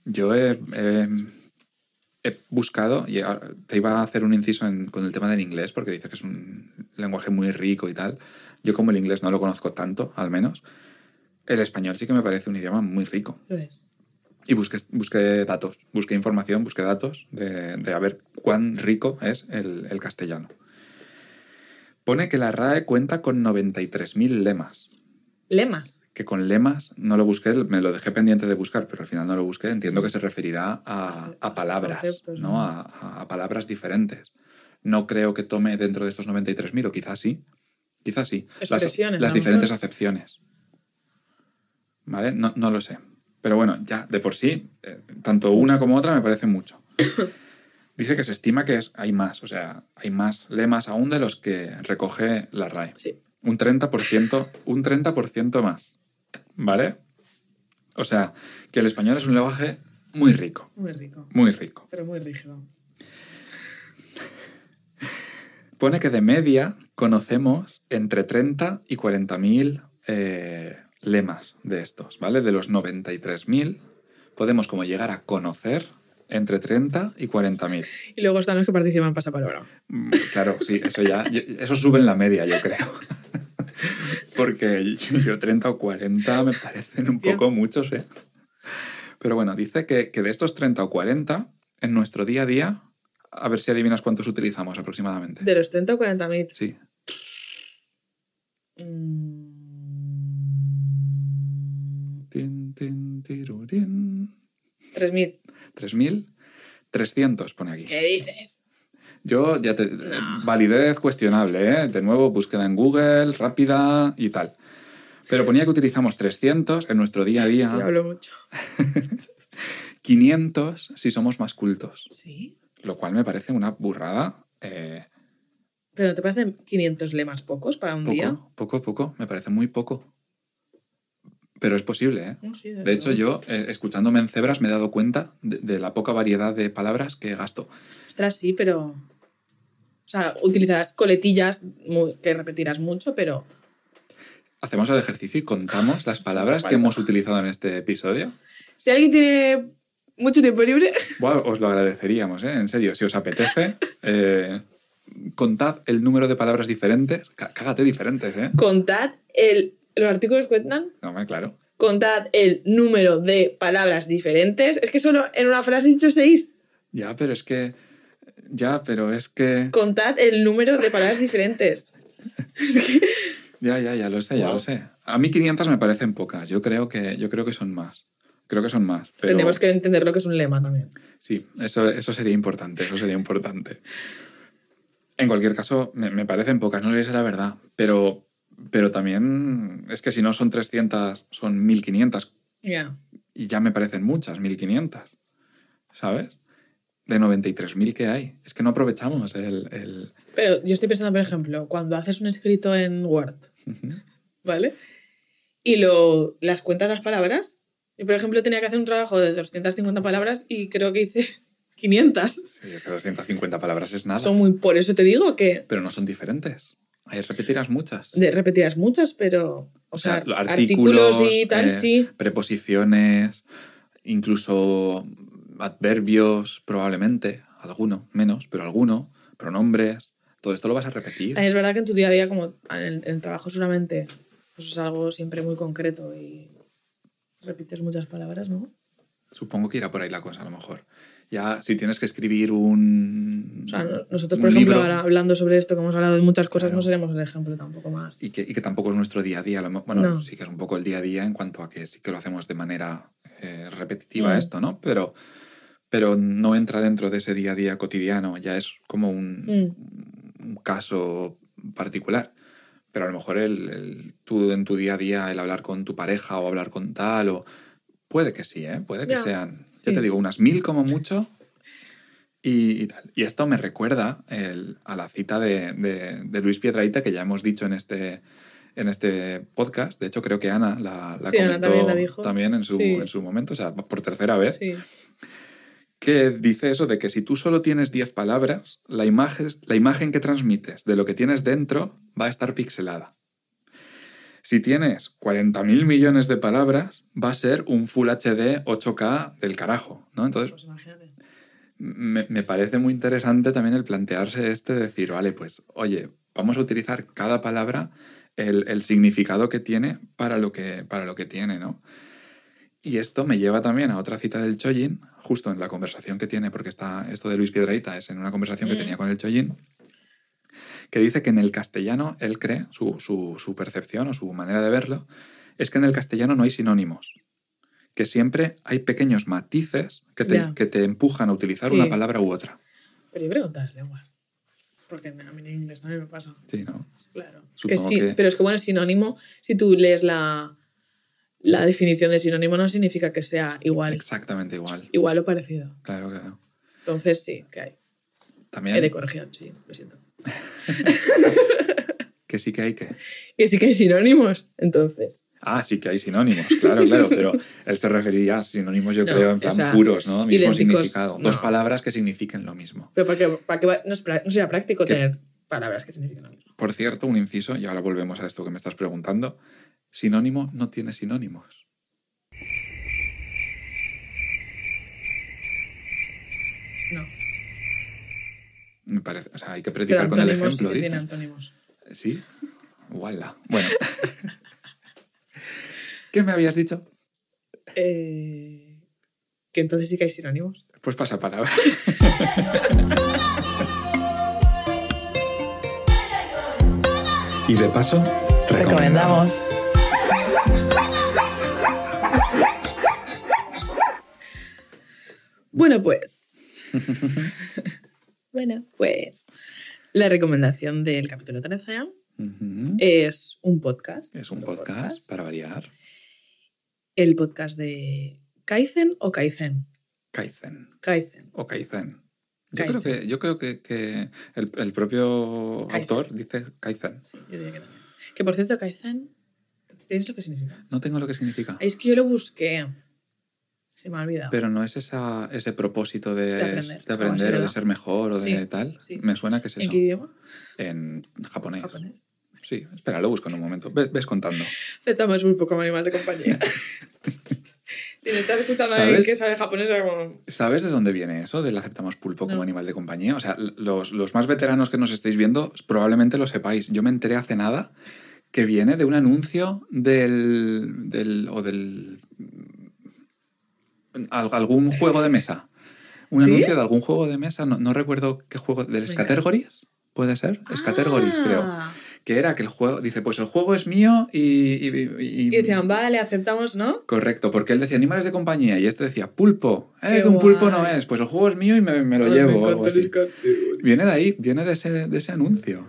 S1: Yo he, he- he buscado, y te iba a hacer un inciso en- con el tema del inglés, porque dice que es un lenguaje muy rico y tal. Yo como el inglés no lo conozco tanto, al menos, el español sí que me parece un idioma muy rico.
S2: Lo es.
S1: Y busqué, busqué datos, busqué información, busqué datos de, de a ver cuán rico es el, el castellano. Pone que la RAE cuenta con 93.000 lemas.
S2: Lemas.
S1: Que con lemas no lo busqué, me lo dejé pendiente de buscar, pero al final no lo busqué. Entiendo que se referirá a, a palabras, ¿no? A, a- palabras diferentes. No creo que tome dentro de estos 93.000, o quizás sí. Quizás sí. Las, diferentes acepciones. ¿Vale? No, no lo sé. Pero bueno, ya de por sí, eh, tanto una como otra me parece mucho. Dice que se estima que es, hay más, o sea, hay más lemas aún de los que recoge la RAE.
S2: Sí.
S1: Un 30%, un 30% más. ¿Vale? O sea, que el español es un lenguaje muy rico,
S2: Muy rico.
S1: muy rico.
S2: Pero muy rígido.
S1: Pone que de media conocemos entre 30 y 40 mil eh, lemas de estos, ¿vale? De los 93.000 podemos como llegar a conocer entre 30 y 40 mil.
S2: Y luego están los que participan en pasapalabra.
S1: Mm, Claro, sí, eso ya, eso sube en la media, yo creo. Porque yo 30 o 40 me parecen un poco muchos, ¿eh? Pero bueno, dice que, que de estos 30 o 40, en nuestro día a día, a ver si adivinas cuántos utilizamos aproximadamente.
S2: De los 30 o 40 mil.
S1: Sí,
S2: Mm, 3.000.
S1: 3.300 pone aquí.
S2: ¿Qué dices?
S1: Yo ya te... Validez cuestionable, ¿eh? De nuevo, búsqueda en Google, rápida y tal. Pero ponía que utilizamos 300 en nuestro día a día,
S2: Yo hablo mucho.
S1: 500 si somos más cultos,
S2: Sí.
S1: lo cual me parece una burrada. eh,
S2: ¿Pero no te parecen 500 lemas pocos para un día?
S1: poco, poco, poco, me parece muy poco. Pero es posible, ¿eh?
S2: Sí,
S1: De hecho, yo, eh, escuchándome en Cebras, me he dado cuenta de, de la poca variedad de palabras que gasto.
S2: Ostras, sí, pero. O sea, utilizarás coletillas que repetirás mucho, pero.
S1: Hacemos el ejercicio y contamos las
S2: Sí,
S1: palabras que hemos utilizado en este episodio.
S2: Si alguien tiene mucho tiempo libre,
S1: Buah, os lo agradeceríamos, ¿eh? En serio, si os apetece, eh, contad el número de palabras diferentes. Cá- Cágate diferentes, ¿eh?
S2: contad el. Los artículos cuentan.
S1: No, hombre, claro.
S2: Contad el número de palabras diferentes. Es que solo en una frase he dicho seis.
S1: Ya, pero es que... Ya, pero es que...
S2: Contad el número de palabras diferentes.
S1: Ya, ya, ya lo sé, ya lo sé. A mí 500 me parecen pocas. Yo creo que, yo creo que son más. Creo que son más. Pero...
S2: Tenemos que entender lo que es un lema también.
S1: Sí, eso, eso sería importante, eso sería importante. En cualquier caso, me, me parecen pocas, no sé si será verdad, pero, pero también es que si no son 300, son 1500
S2: Ya.
S1: y ya me parecen muchas, 1500, ¿sabes? De 93.000 que hay. Es que no aprovechamos el... el-
S2: Pero yo estoy pensando, por ejemplo, cuando haces un escrito en Word, ¿vale? Y lo, las cuentas las palabras. Yo, por ejemplo, tenía que hacer un trabajo de 250 palabras y creo que hice 500.
S1: Sí, es que 250 palabras es nada.
S2: Son muy, por eso te digo que
S1: Pero no son diferentes. Ahí repetirás muchas.
S2: de, repetirás muchas, pero. O,
S1: O sea,
S2: sea,
S1: artículos,
S2: artículos y tal,
S1: eh,
S2: sí.
S1: preposiciones, incluso adverbios, probablemente, alguno, menos, pero alguno, pronombres, todo esto lo vas a repetir.
S2: Es verdad que en tu día a día, como en el, en el trabajo solamente, pues es algo siempre muy concreto y repites muchas palabras, ¿no?
S1: Supongo que irá por ahí la cosa, a lo mejor. Ya, si tienes que escribir un.
S2: O sea, no- nosotros,
S1: un
S2: por ejemplo,
S1: libro,
S2: ahora hablando sobre esto, que hemos hablado de muchas cosas,
S1: Claro.
S2: no seremos el ejemplo tampoco más.
S1: Y que, y que tampoco es nuestro día a día. Bueno,
S2: No.
S1: sí que es un poco el día a día en cuanto a que sí que lo hacemos de manera eh, repetitiva
S2: Mm.
S1: esto, ¿no? Pero, pero no entra dentro de ese día a día cotidiano, ya es como un,
S2: Mm.
S1: un caso particular. Pero a lo mejor el, el- tú en tu día a día, el hablar con tu pareja o hablar con tal, o puede que sí, ¿eh? Puede que sean, ya
S2: sí.
S1: te digo, unas mil como mucho. Y, y tal. Y esto me recuerda el- a la cita de, de- de Luis Piedraíta que ya hemos dicho en este, en este podcast. De hecho, creo que Ana la, la
S2: Sí, Ana
S1: comentó
S2: también la dijo.
S1: también en su,
S2: Sí.
S1: en su momento, o sea, por tercera vez, que dice eso de que si tú solo tienes 10 palabras, la imagen, la imagen que transmites de lo que tienes dentro va a estar pixelada. Si tienes 40.000 millones de palabras, va a ser un Full HD 8K del carajo, ¿no? Entonces,
S2: Pues imagínate.
S1: me, me parece muy interesante también el plantearse este, de decir, vale, pues, oye, vamos a utilizar cada palabra el, el significado que tiene para lo que, para lo que tiene, ¿no? Y esto me lleva también a otra cita del Chojin, justo en la conversación que tiene, porque está esto de Luis Piedraíta es en una conversación que
S2: Mm.
S1: tenía con el Chojin, que dice que en el castellano, él cree, su, su, su percepción o su manera de verlo, es que en el castellano no hay sinónimos, que siempre hay pequeños matices que te, que te empujan a utilizar
S2: Sí.
S1: una palabra u otra.
S2: Pero yo preguntar lenguas. Porque a mí en inglés también me pasa.
S1: Sí, ¿no?
S2: Claro. Que sí,
S1: que-
S2: pero es que bueno, sinónimo. Si tú lees la, la definición de sinónimo, no significa que sea igual.
S1: Exactamente igual.
S2: Igual o parecido.
S1: Claro, claro.
S2: Entonces sí, que hay. He de
S1: También
S2: corregir chino, lo siento.
S1: Que sí que hay que...
S2: Que sí que hay sinónimos, entonces.
S1: Ah, sí que hay sinónimos, claro, claro, pero él se refería a sinónimos, yo
S2: No,
S1: creo, en plan
S2: o sea,
S1: puros, ¿no? Mismo significado. Dos palabras que signifiquen lo mismo.
S2: Pero para que, para que no, es no sea práctico tener palabras que significan lo mismo.
S1: Por cierto, un inciso, y ahora volvemos a esto que me estás preguntando. Sinónimo no tiene sinónimos. Me parece, o sea, hay que predicar con el ejemplo,
S2: tiene antónimos.
S1: ¿Sí? Wala. Bueno. ¿Qué me habías dicho?
S2: Eh, que entonces sí que hay sinónimos.
S1: Pues pasa palabra. y de paso, recomendamos.
S2: Bueno, pues. bueno, pues. La recomendación del capítulo 13
S1: Ujú.
S2: es un podcast.
S1: Es un podcast, para variar.
S2: El podcast de Kaizen o Kaizen.
S1: Kaizen.
S2: Kaizen.
S1: O Kaizen. Yo
S2: Kaizen.
S1: creo que, yo creo que, que el, el propio
S2: Kaizen.
S1: autor dice Kaizen.
S2: Sí, yo diría que también. Que por cierto, Kaizen, ¿tienes lo que significa?
S1: No tengo lo que significa.
S2: Es que yo lo busqué. Se me ha olvidado.
S1: Pero no es esa, ese propósito de,
S2: De aprender.
S1: de aprender o de ser mejor o de
S2: Sí,
S1: tal.
S2: sí.
S1: Me suena que es
S2: ¿En
S1: eso.
S2: qué idioma?
S1: En japonés.
S2: Japonés.
S1: Sí, espera, lo busco en un momento. Ves, ves contando.
S2: Aceptamos muy poco como animal de compañía. si me estás escuchando a alguien que sabe japonés, como...
S1: ¿Sabes de dónde viene eso del aceptamos pulpo como animal de compañía? O sea, los, los más veteranos que nos estáis viendo probablemente lo sepáis. Yo me enteré hace nada que viene de un anuncio del. del o del. Al- algún juego de mesa. Un
S2: ¿Sí?
S1: anuncio de algún juego de mesa, no, no recuerdo qué juego. ¿Del
S2: Venga.
S1: Scatergories? ¿Puede ser? Scatergories, creo.
S2: Ah.
S1: Que era que el juego. Dice, pues el juego es mío y. y- y-
S2: Y decían, vale, aceptamos, ¿no?
S1: Correcto, porque él decía animales de compañía y este decía pulpo. Eh, que un pulpo no es. Pues el juego es mío y me, me lo
S2: Ay,
S1: llevo.
S2: me
S1: algo así. Viene de ahí, viene de ese, de ese anuncio.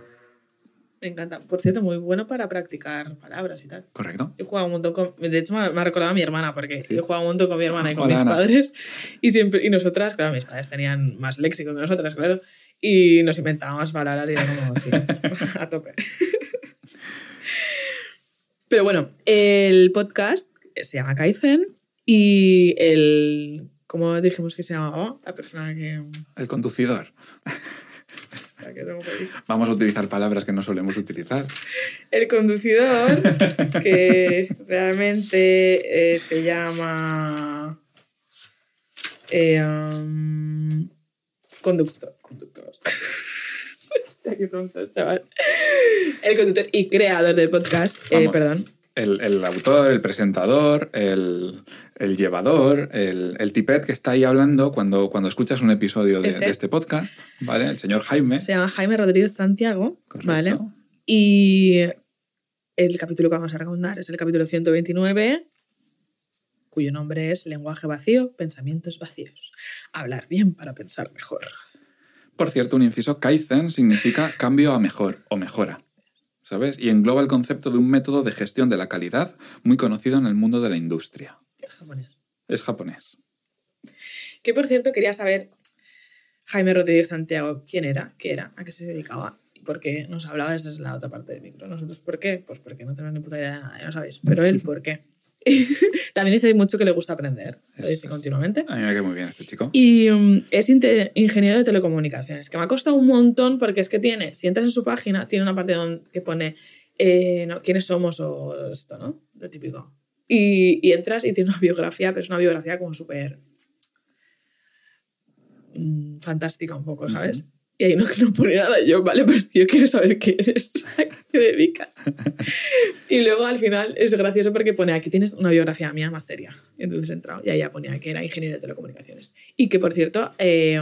S2: Me encanta. Por cierto, muy bueno para practicar palabras y tal.
S1: ¿Correcto?
S2: He jugado un montón con... De hecho, me ha recordado a mi hermana, porque
S1: Sí.
S2: yo he jugado un montón con mi hermana y con
S1: Hola,
S2: mis
S1: Ana.
S2: padres. Y, siempre, y nosotras, claro, mis padres tenían más léxico que nosotras, claro. Y nos inventábamos palabras y era como, sí, a tope. Pero bueno, el podcast se llama Kaizen y el... ¿Cómo dijimos que se llamaba? La persona que...
S1: El conducidor.
S2: que tengo.
S1: Vamos a utilizar palabras que no solemos utilizar.
S2: El conducidor, que realmente eh, se llama eh, um, conductor. Conductor. Hostia, qué tonto, chaval. El conductor y creador del podcast, eh, perdón.
S1: El, el autor, el presentador, el, el llevador, el, el tipet que está ahí hablando cuando, cuando escuchas un episodio de, este podcast, ¿vale? El señor Jaime.
S2: Se llama Jaime Rodríguez Santiago,
S1: Correcto.
S2: ¿vale? Y el capítulo que vamos a recomendar es el capítulo 129, cuyo nombre es Lenguaje vacío, pensamientos vacíos. Hablar bien para pensar mejor.
S1: Por cierto, un inciso, Kaizen significa cambio a mejor o mejora. ¿Sabes? Y engloba el concepto de un método de gestión de la calidad muy conocido en el mundo de la industria.
S2: Es japonés.
S1: Es japonés.
S2: Que por cierto, quería saber Jaime Rodríguez Santiago quién era, qué era, a qué se dedicaba. por qué nos hablaba desde la otra parte del micro. Nosotros, ¿por qué? Pues porque no tenemos ni puta idea de nada, ya lo sabéis. Pero él, ¿por qué? También dice mucho que le gusta aprender, lo dice
S1: Es-
S2: continuamente.
S1: A mí me cae muy bien este chico.
S2: Y um, es ingeniero de telecomunicaciones, que me ha costado un montón porque es que tiene, si entras en su página, tiene una parte donde, que pone eh, no, quiénes somos o esto, ¿no? Lo típico. Y, y entras y tiene una biografía, pero es una biografía como súper mm, fantástica un poco, ¿sabes? Y ahí no, que no pone nada. Yo, vale, pues yo quiero saber qué eres, a qué te dedicas. y luego al final es gracioso porque pone aquí tienes una biografía mía más seria. Y entonces he entrado y ahí ya ponía que era ingeniero de telecomunicaciones. Y que, por cierto, eh,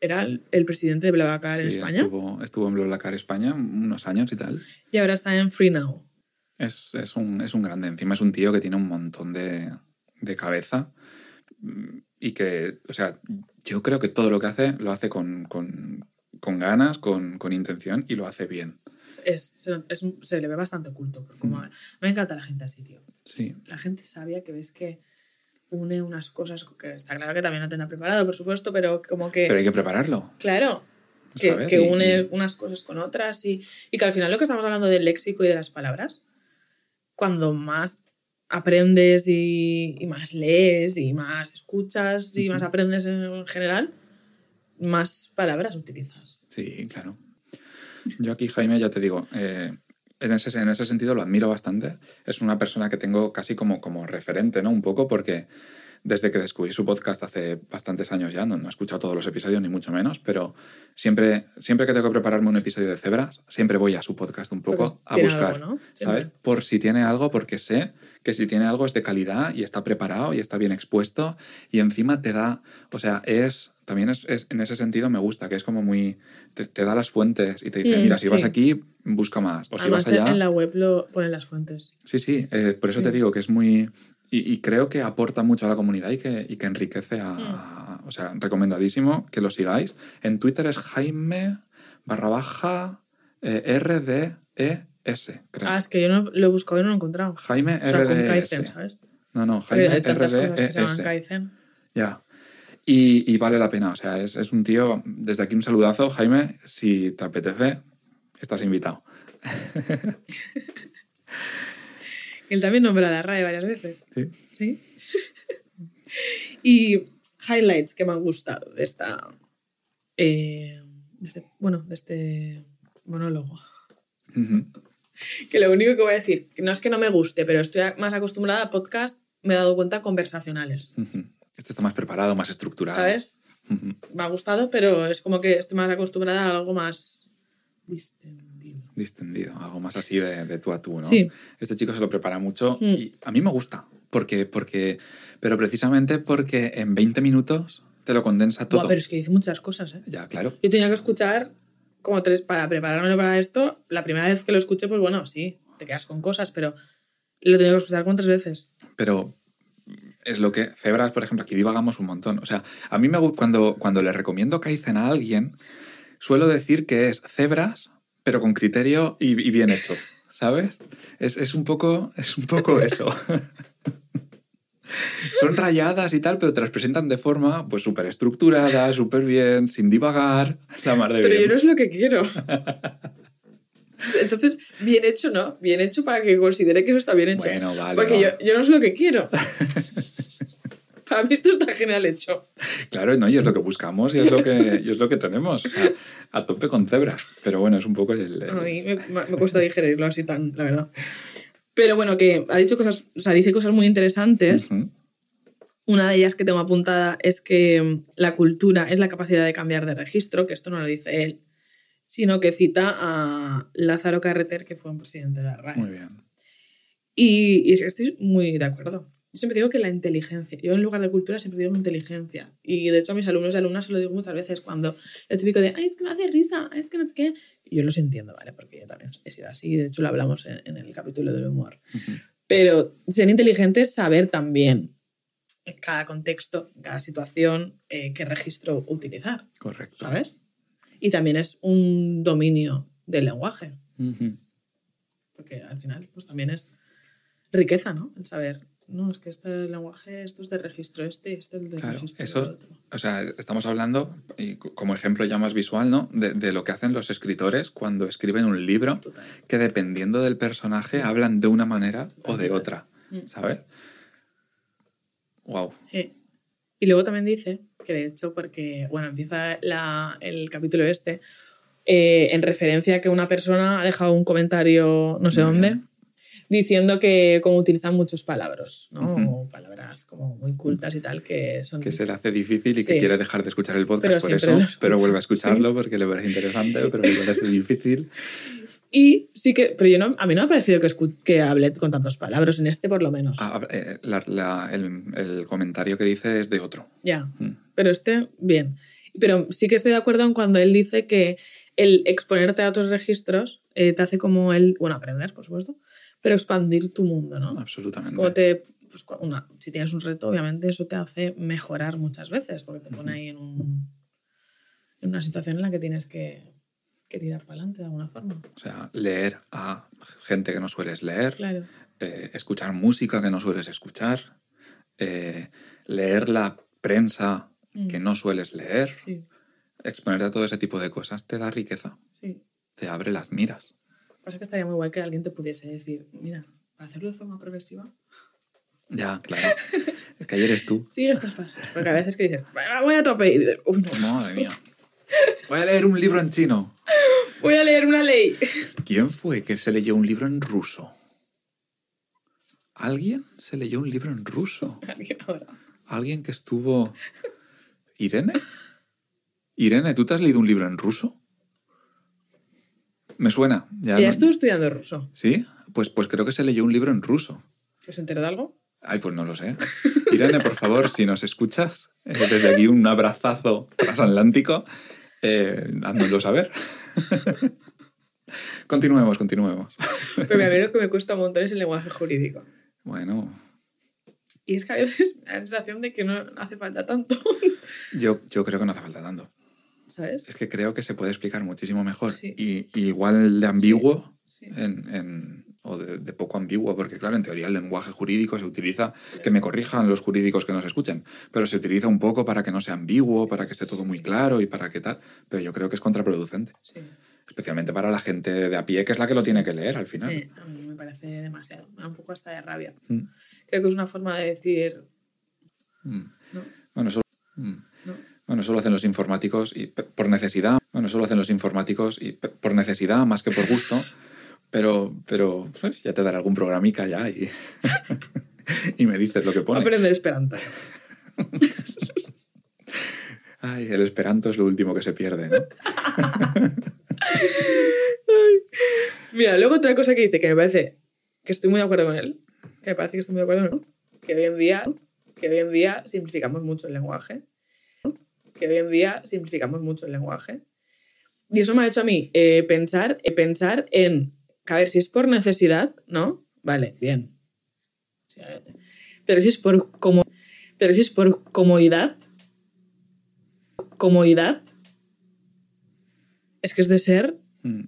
S2: era el, el presidente de BlaBlaCar en España
S1: Estuvo, estuvo en BlaBlaCar España unos años y tal.
S2: y ahora está en Free Now.
S1: Es, es un, es un grande. Encima es un tío que tiene un montón de, de cabeza y que, o sea, yo creo que todo lo que hace lo hace con, con, con ganas, con, con intención y lo hace bien.
S2: Es, se, es se le ve bastante oculto.
S1: Mm.
S2: Como, Me encanta la gente así, tío.
S1: Sí,
S2: La gente sabia que ves que une unas cosas que está claro que también no tendrá preparado, por supuesto, pero como que...
S1: pero hay que prepararlo.
S2: Claro, que, que une
S1: y-
S2: unas cosas con otras y, y que al final lo que estamos hablando del léxico y de las palabras, cuando más aprendes y, y más lees y más escuchas y más aprendes en general, más palabras utilizas.
S1: Sí, claro. Yo aquí, Jaime, ya te digo, eh, en, ese, en ese sentido lo admiro bastante. Es una persona que tengo casi como, como referente, ¿no? Un poco porque desde que descubrí su podcast hace bastantes años ya, no, no he escuchado todos los episodios, ni mucho menos, pero siempre, siempre que tengo que prepararme un episodio de Cebras, siempre voy a su podcast un poco a buscar,
S2: algo, ¿no?
S1: Por si tiene algo, porque sé que si tiene algo es de calidad y está preparado y está bien expuesto y encima te da, o sea, es, también es, es- en ese sentido me gusta, que es como muy, te, te da las fuentes y te dice,
S2: Mm,
S1: mira, si vas
S2: sí.
S1: aquí, busca más, o si
S2: Además,
S1: vas allá...
S2: en la web lo ponen las fuentes.
S1: Sí, sí, eh, por eso te
S2: Sí.
S1: digo que es muy... Y, y creo que aporta mucho a la comunidad y que, y que enriquece a,
S2: Mm.
S1: O sea, recomendadísimo que lo sigáis. En Twitter es Jaime barra baja eh, RDES, creo.
S2: Ah, es que yo no lo he buscado y no lo he encontrado.
S1: Jaime
S2: O sea,
S1: RDES.
S2: Kaizen, ¿sabes?
S1: No, no, Jaime RDES.
S2: Kaizen.
S1: Ya. Y, y vale la pena, o sea, es, es un tío, desde aquí un saludazo, Jaime, si te apetece, estás invitado.
S2: Él también nombra a la RAE varias veces.
S1: Sí.
S2: Sí. y highlights que me han gustado de esta. eh, de este- bueno, de este monólogo. Que lo único que voy a decir, no es que no me guste, pero estoy más acostumbrada a podcast, me he dado cuenta, conversacionales.
S1: Este está más preparado, más estructurado.
S2: ¿Sabes? Me ha gustado, pero es como que estoy más acostumbrada a algo más distendido.
S1: Distendido, algo más así de, de tú a tú, ¿no?
S2: Sí.
S1: Este chico se lo prepara mucho
S2: Mm.
S1: y a mí me gusta, porque, porque, pero precisamente porque en 20 minutos te lo condensa todo.
S2: Buah, pero es que dice muchas cosas, ¿eh?
S1: Ya, claro.
S2: Yo tenía que escuchar como tres para prepararme para esto. La primera vez que lo escuché, pues bueno, sí, te quedas con cosas, pero lo tenía que escuchar como tres veces.
S1: Pero es lo que Cebras, por ejemplo, aquí divagamos un montón. O sea, a mí me cuando, cuando le recomiendo Kaizen a alguien, suelo decir que es Cebras, pero con criterio y, y bien hecho, ¿sabes? Es, es un poco, es un poco eso. Son rayadas y tal, pero te las presentan de forma pues súper estructurada, súper bien, sin divagar, la mar de
S2: Pero
S1: bien.
S2: yo no es lo que quiero. Entonces, bien hecho, ¿no? Bien hecho para que considere que eso está bien hecho.
S1: Bueno, vale.
S2: Porque
S1: vale.
S2: yo, yo no es lo que quiero. mí esto está genial hecho.
S1: Claro, no, y es lo que buscamos y es lo que, y es lo que tenemos. A tope con cebras. Pero bueno, es un poco el. el-
S2: A mí me, me cuesta digerirlo así tan, la verdad. Pero bueno, que ha dicho cosas, o sea, dice cosas muy interesantes. Una de ellas que tengo apuntada es que mm, la cultura es la capacidad de cambiar de registro, que esto no lo dice él, sino que cita a Lázaro Carreter, que fue un presidente de la RAE.
S1: Muy bien.
S2: Y, y es que estoy muy de acuerdo. Yo siempre digo que la inteligencia, yo en lugar de cultura siempre digo inteligencia. Y de hecho a mis alumnos y alumnas se lo digo muchas veces cuando lo típico de, ay, es que me hace risa, es que no sé qué. Y yo los entiendo, ¿vale? Porque yo también he sido así, de hecho lo hablamos en, en el capítulo del humor. Pero ser inteligente es saber también en cada contexto, en cada situación, eh, qué registro utilizar,
S1: Correcto.
S2: ¿sabes? Y también es un dominio del lenguaje, porque al final pues también es riqueza, ¿no? El saber no, es que este lenguaje, esto es de registro este, este es de
S1: Claro,
S2: registro
S1: eso,
S2: otro.
S1: o sea, estamos hablando, y como ejemplo ya más visual, ¿no? De, de lo que hacen los escritores cuando escriben un libro,
S2: Total.
S1: que dependiendo del personaje hablan de una manera o de otra,
S2: Mm.
S1: ¿sabes? Wow.
S2: Y luego también dice que de hecho, porque, bueno, empieza la- el capítulo este eh, en referencia a que una persona ha dejado un comentario no sé
S1: Muy
S2: dónde
S1: bien.
S2: Diciendo que como utilizan muchos palabras, ¿no? Palabras como muy cultas y tal que son...
S1: Que se le hace difícil y que quiere dejar de escuchar el podcast
S2: Pero
S1: por eso, pero vuelve a escucharlo porque le parece interesante, pero le parece difícil.
S2: Y sí que, pero yo no, a mí no me ha parecido que, que hable con tantas palabras, en este por lo menos.
S1: Ah, eh, la- la- el, el comentario que dice es de otro.
S2: Ya,
S1: Mm.
S2: pero este, bien. Pero sí que estoy de acuerdo en cuando él dice que el exponerte a otros registros eh, te hace como él, bueno, aprender, por supuesto, pero expandir tu mundo, ¿no?
S1: Absolutamente.
S2: como te, pues, una- si tienes un reto, obviamente eso te hace mejorar muchas veces, porque te pone ahí en, un, en una situación en la que tienes que, que tirar para adelante de alguna forma.
S1: O sea, leer a gente que no sueles leer,
S2: Claro.
S1: eh, escuchar música que no sueles escuchar, eh, leer la prensa
S2: Mm.
S1: que no sueles leer,
S2: Sí,
S1: exponerte a todo ese tipo de cosas te da riqueza,
S2: sí.
S1: te abre las miras.
S2: Pasa que estaría muy guay que alguien te pudiese decir, mira, para hacerlo de forma progresiva,
S1: Ya, claro. es que ayer eres tú.
S2: sigue estos pasos. Porque a veces que dices, "Venga, voy a tope y dices, "Uy, no,
S1: Madre mía. Voy a leer un libro en chino.
S2: voy a leer una ley.
S1: ¿Quién fue que se leyó un libro en ruso? ¿Alguien se leyó un libro en ruso?
S2: Alguien ahora.
S1: ¿Alguien que estuvo... ¿Irene? Irene, ¿tú te has leído un libro en ruso? Me suena. Ya
S2: Ya
S1: no-
S2: estuve estudiando ruso.
S1: ¿Sí? Pues, pues creo que se leyó un libro en ruso.
S2: ¿Que se enteró de algo?
S1: Ay, pues no lo sé. Irene, por favor, si nos escuchas, eh, desde aquí un abrazazo transatlántico, eh, háznoslo saber. continuemos, continuemos.
S2: Pero a mí lo que me cuesta un montón es el lenguaje jurídico.
S1: Bueno,
S2: Y es que a veces me da la sensación de que no hace falta tanto.
S1: yo, yo creo que no hace falta tanto.
S2: ¿Sabes?
S1: Es que creo que se puede explicar muchísimo mejor.
S2: Sí.
S1: Y, y igual de ambiguo
S2: Sí.
S1: en, en- o de, de poco ambiguo, porque claro, en teoría el lenguaje jurídico se utiliza, que me corrijan los jurídicos que nos escuchen, pero se utiliza un poco para que no sea ambiguo, para que esté todo muy claro y para que tal, pero yo creo que es contraproducente, especialmente para la gente de a pie, que es la que lo tiene que leer al final.
S2: Eh, a mí me parece demasiado. Me da un poco hasta de rabia.
S1: Mm,
S2: Creo que es una forma de decir.
S1: mm.
S2: No,
S1: Bueno, eso, mm.
S2: No.
S1: bueno, eso lo hacen los informáticos y por necesidad, bueno, eso lo hacen los informáticos y por necesidad más que por gusto, pero, pero pues, ya te daré algún programica ya y, y me dices lo que pone.
S2: Aprender esperanto.
S1: Ay, el esperanto es lo último que se pierde, ¿no?
S2: Mira, luego otra cosa que dice que me parece que estoy muy de acuerdo con él. Que me parece que estoy muy de acuerdo con él. Que hoy en día, que hoy en día simplificamos mucho el lenguaje. Que hoy en día simplificamos mucho el lenguaje. Y eso me ha hecho a mí eh, pensar, eh, pensar en, a ver, si es por necesidad, ¿no? Vale, bien. Pero si es por como, pero si es por comodidad, comodidad, es que es de ser,
S1: Mm,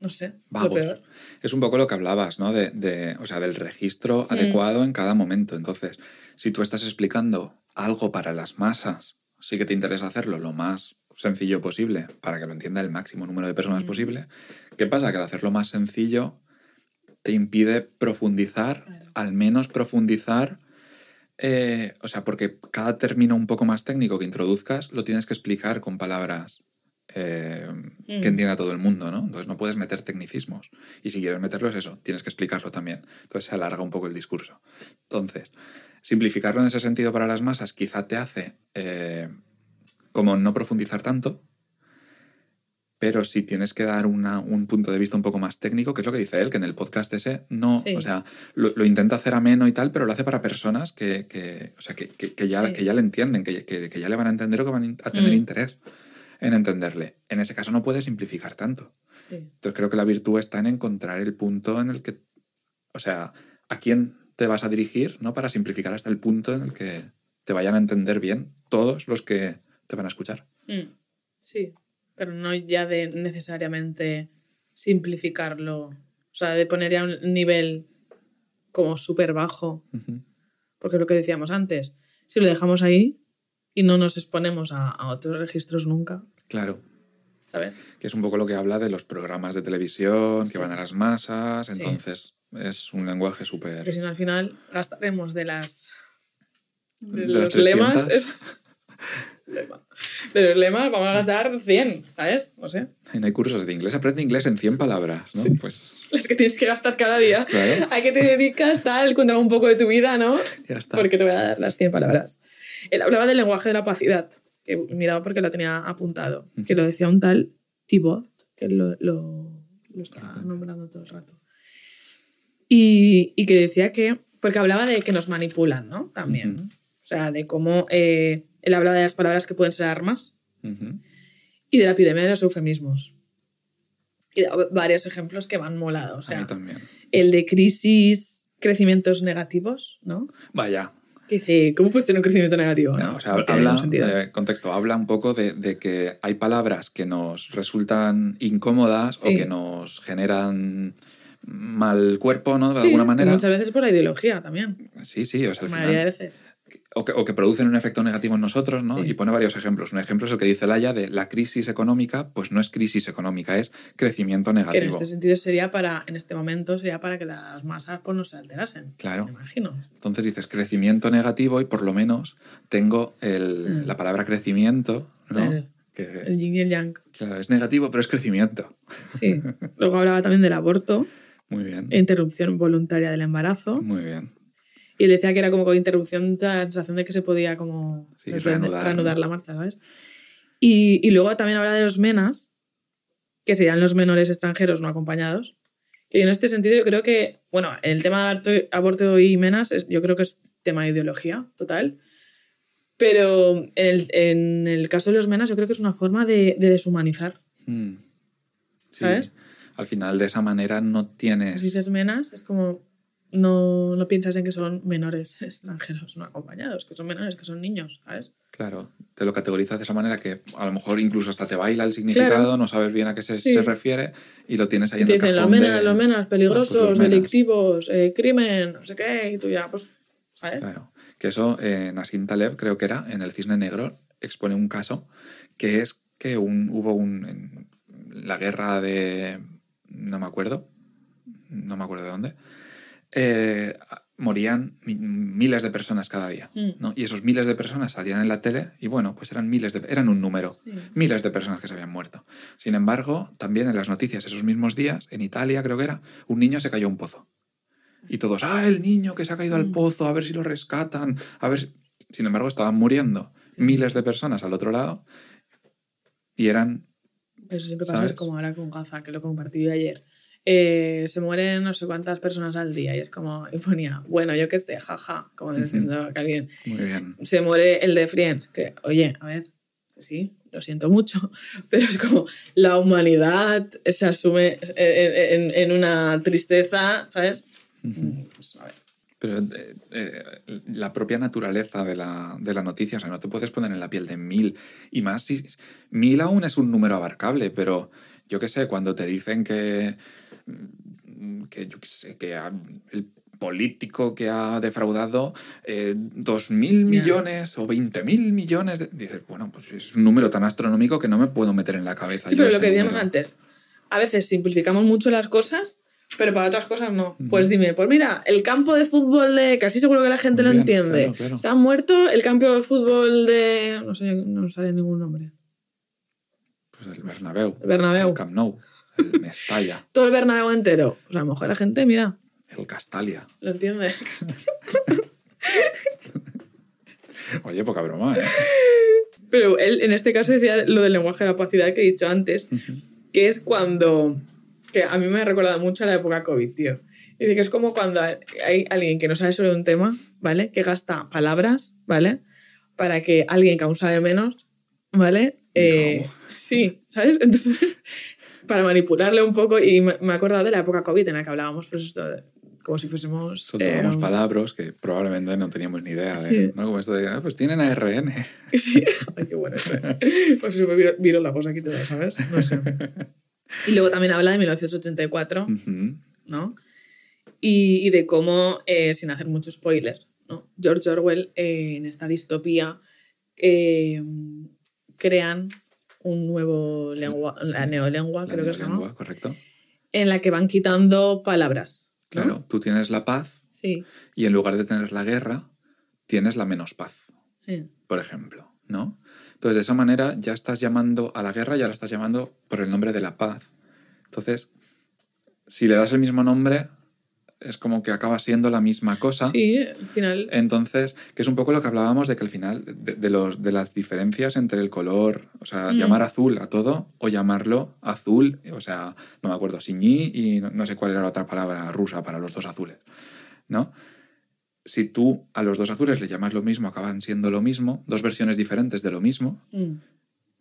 S2: no sé, lo
S1: Vagos.
S2: peor.
S1: Es un poco lo que hablabas, ¿no? De, de- o sea, del registro
S2: Sí.
S1: adecuado en cada momento. Entonces, si tú estás explicando algo para las masas, sí que te interesa hacerlo lo más sencillo posible para que lo entienda el máximo número de personas
S2: Mm.
S1: posible. ¿Qué pasa? Que al hacerlo más sencillo te impide profundizar,
S2: Claro.
S1: al menos profundizar. eh, o sea, porque cada término un poco más técnico que introduzcas lo tienes que explicar con palabras eh, que
S2: Mm.
S1: entienda todo el mundo, ¿no? Entonces no puedes meter tecnicismos. Y si quieres meterlos, eso, tienes que explicarlo también. Entonces se alarga un poco el discurso. Entonces, simplificarlo en ese sentido para las masas quizá te hace eh, como no profundizar tanto, pero si tienes que dar una- un punto de vista un poco más técnico, que es lo que dice él, que en el podcast ese no,
S2: Sí.
S1: o sea, lo, lo intenta hacer ameno y tal, pero lo hace para personas que, que, o sea, que, que- que ya,
S2: Sí.
S1: que ya le entienden, que, que- que ya le van a entender o que van a tener
S2: Mm.
S1: interés en entenderle. En ese caso no puedes simplificar tanto.
S2: Sí.
S1: Entonces creo que la virtud está en encontrar el punto en el que, o sea, a quién te vas a dirigir, ¿no? Para simplificar hasta el punto en el que te vayan a entender bien todos los que te van a escuchar.
S2: Mm, Sí, pero no ya de necesariamente simplificarlo, o sea, de poner ya un nivel como súper bajo. Porque es lo que decíamos antes, si lo dejamos ahí y no nos exponemos a, a otros registros nunca,
S1: Claro.
S2: ¿Sabes?
S1: Que es un poco lo que habla de los programas de televisión
S2: Sí.
S1: que van a las masas.
S2: Sí.
S1: Entonces, es un lenguaje
S2: Porque
S1: súper.
S2: si no al final gastaremos de las de,
S1: De
S2: los lemas.
S1: 300.
S2: es- Lema. De los lemas vamos a gastar 100, ¿sabes? No sé.
S1: No hay cursos de inglés. Aprende inglés en 100 palabras, ¿no? Pues
S2: Las que tienes que gastar cada día.
S1: Claro.
S2: ¿A qué te dedicas? Tal, cuéntame un poco de tu vida, ¿no?
S1: ya está.
S2: Porque te voy a dar las 100 palabras. Él hablaba del lenguaje de la opacidad, que miraba porque lo tenía apuntado, que lo decía un tal Thibaut, que lo, lo, lo está nombrando todo el rato. Y, y que decía que, porque hablaba de que nos manipulan, ¿no? También.
S1: Ujú.
S2: O sea, de cómo eh, él hablaba de las palabras que pueden ser armas
S1: Ujú.
S2: y de la epidemia de los eufemismos. Y da varios ejemplos que van molados. O
S1: a
S2: sea,
S1: mí también.
S2: el de crisis, crecimientos negativos, ¿no?
S1: Vaya.
S2: Dice, ¿cómo puedes tener un crecimiento negativo?
S1: No,
S2: no?
S1: o sea,
S2: No
S1: habla, de contexto, habla un poco de, de que hay palabras que nos resultan incómodas o que nos generan mal cuerpo, ¿no? De
S2: Sí,
S1: alguna manera.
S2: Muchas veces por la ideología también.
S1: Sí, sí, o sea, al final.
S2: veces.
S1: O que, o que producen un efecto negativo en nosotros, ¿no?
S2: Sí.
S1: Y pone varios ejemplos. Un ejemplo es el que dice Laia de la crisis económica, pues no es crisis económica, es crecimiento
S2: Que en
S1: negativo.
S2: este sentido sería para, en este momento, sería para que las masas pues, no se alterasen.
S1: Claro.
S2: Me imagino.
S1: Entonces dices crecimiento negativo y por lo menos tengo el-
S2: Mm.
S1: la palabra crecimiento, ¿no?
S2: Claro.
S1: Que,
S2: El yin y el yang.
S1: claro, es negativo, pero es crecimiento.
S2: Sí. Luego hablaba también del aborto,
S1: Muy bien.
S2: e interrupción voluntaria del embarazo.
S1: Muy bien.
S2: Y él decía que era como con interrupción, la sensación de que se podía como
S1: Sí, reanudar,
S2: reanudar
S1: ¿no?
S2: la marcha, ¿sabes? Y, y luego también habla de los menas, que serían los menores extranjeros no acompañados. Y en este sentido yo creo que, bueno, el tema de aborto, aborto y menas es- yo creo que es tema de ideología total. Pero en el, en el caso de los menas yo creo que es una forma de, de deshumanizar.
S1: Mm. Sí.
S2: ¿Sabes?
S1: Al final, de esa manera no tienes.
S2: Si dices menas, es como no, no piensas en que son menores extranjeros no acompañados, que son menores, que son niños, ¿sabes?
S1: Claro, te lo categorizas de esa manera que a lo mejor incluso hasta te baila el significado,
S2: Claro.
S1: no sabes bien a qué se,
S2: Sí.
S1: se refiere y lo tienes ahí en
S2: Te
S1: el
S2: dicen
S1: cajón.
S2: los menas,
S1: de-
S2: los menas, peligrosos,
S1: Bueno, pues los menas.
S2: delictivos, eh, crimen, no sé qué, y tú ya, pues, ¿sabes?
S1: Claro, que eso eh, Nassim Taleb, creo que era, en El Cisne Negro, expone un caso que es que un, hubo un. en la guerra de. No me acuerdo, no me acuerdo de dónde. Eh, morían mi- miles de personas cada día.
S2: Mm.
S1: ¿no? Y esos miles de personas salían en la tele y bueno, pues eran miles de. eran un número.
S2: Sí.
S1: Miles de personas que se habían muerto. Sin embargo, también en las noticias esos mismos días, en Italia creo que era, un niño se cayó a un pozo. Y todos, ah, el niño que se ha caído al
S2: Mm.
S1: pozo, a ver si lo rescatan, a ver si-". Sin embargo, estaban muriendo miles de personas al otro lado y eran...
S2: Eso siempre pasa,
S1: ¿Sabes?
S2: es como ahora con Gaza, que lo compartí ayer. Eh, se mueren no sé cuántas personas al día y es como, y ponía, bueno, yo qué sé, jaja, como diciendo que alguien
S1: Muy bien.
S2: se muere el de Friends, que, oye, a ver, que sí, lo siento mucho, pero es como la humanidad se asume en, en- en una tristeza, ¿sabes? Pues, a ver.
S1: Pero eh, eh, la propia naturaleza de la, de la noticia, o sea, no te puedes poner en la piel de mil. Y más si mil aún es un número abarcable, pero yo qué sé, cuando te dicen que, mm, que yo qué sé, que ha- el político que ha defraudado eh, dos mil
S2: Ya.
S1: millones o veinte mil millones, de- dices, bueno, pues es un número tan astronómico que no me puedo meter en la cabeza.
S2: Sí,
S1: yo
S2: pero lo que decíamos antes, a veces simplificamos mucho las cosas, pero para otras cosas no. Pues dime, pues mira, el campo de fútbol de. casi seguro que la gente
S1: Muy
S2: lo
S1: bien,
S2: entiende.
S1: claro, claro.
S2: Se ha muerto el campo de fútbol de. No sé, no sale ningún nombre.
S1: Pues el Bernabéu,
S2: El Bernabéu.
S1: el Camp Nou, el Mestalla,
S2: Todo el Bernabéu entero. Pues a lo mejor la gente, mira,
S1: el Castalia.
S2: lo entiende.
S1: Oye, poca broma, ¿eh?
S2: Pero él en este caso decía lo del lenguaje de la opacidad que he dicho antes, que es cuando. que a mí me ha recordado mucho a la época COVID, tío. Dice que es como cuando hay alguien que no sabe sobre un tema, ¿vale? Que gasta palabras, ¿vale? Para que alguien que aún sabe menos, ¿vale? Eh,
S1: No.
S2: sí, ¿sabes? Entonces, para manipularle un poco, y me me he acordado de la época COVID en la que hablábamos, pues esto, de- como si fuésemos.
S1: Soltábamos
S2: eh,
S1: palabras que probablemente no teníamos ni idea de. ¿no? Como esto de, ah, pues tienen ARN.
S2: Sí. Ay, qué bueno. eh. Pues se me viró la voz aquí todo, ¿sabes? No sé. Y luego también habla de 1984,
S1: Ujú.
S2: ¿no? y, y de cómo, eh, sin hacer mucho spoiler, ¿no? George Orwell eh, en esta distopía crean un nuevo lengua, la neolengua,
S1: La
S2: creo que se llama,
S1: neolengua, correcto.
S2: en la que van quitando palabras. ¿no?
S1: Claro, tú tienes la paz
S2: Sí,
S1: y en lugar de tener la guerra, tienes la menos paz,
S2: sí.
S1: por ejemplo, ¿no? Entonces, de esa manera ya estás llamando a la guerra, ya la estás llamando por el nombre de la paz. Entonces, si le das el mismo nombre, es como que acaba siendo la misma cosa.
S2: Sí, al final.
S1: Entonces, que es un poco lo que hablábamos de que al final, de, de los, de las diferencias entre el color, o sea,
S2: Mm.
S1: llamar azul a todo o llamarlo azul, o sea, no me acuerdo, siñí y no, no sé cuál era la otra palabra rusa para los dos azules, ¿no? Si tú a los dos azules le llamas lo mismo, acaban siendo lo mismo, dos versiones diferentes de lo mismo,
S2: Mm,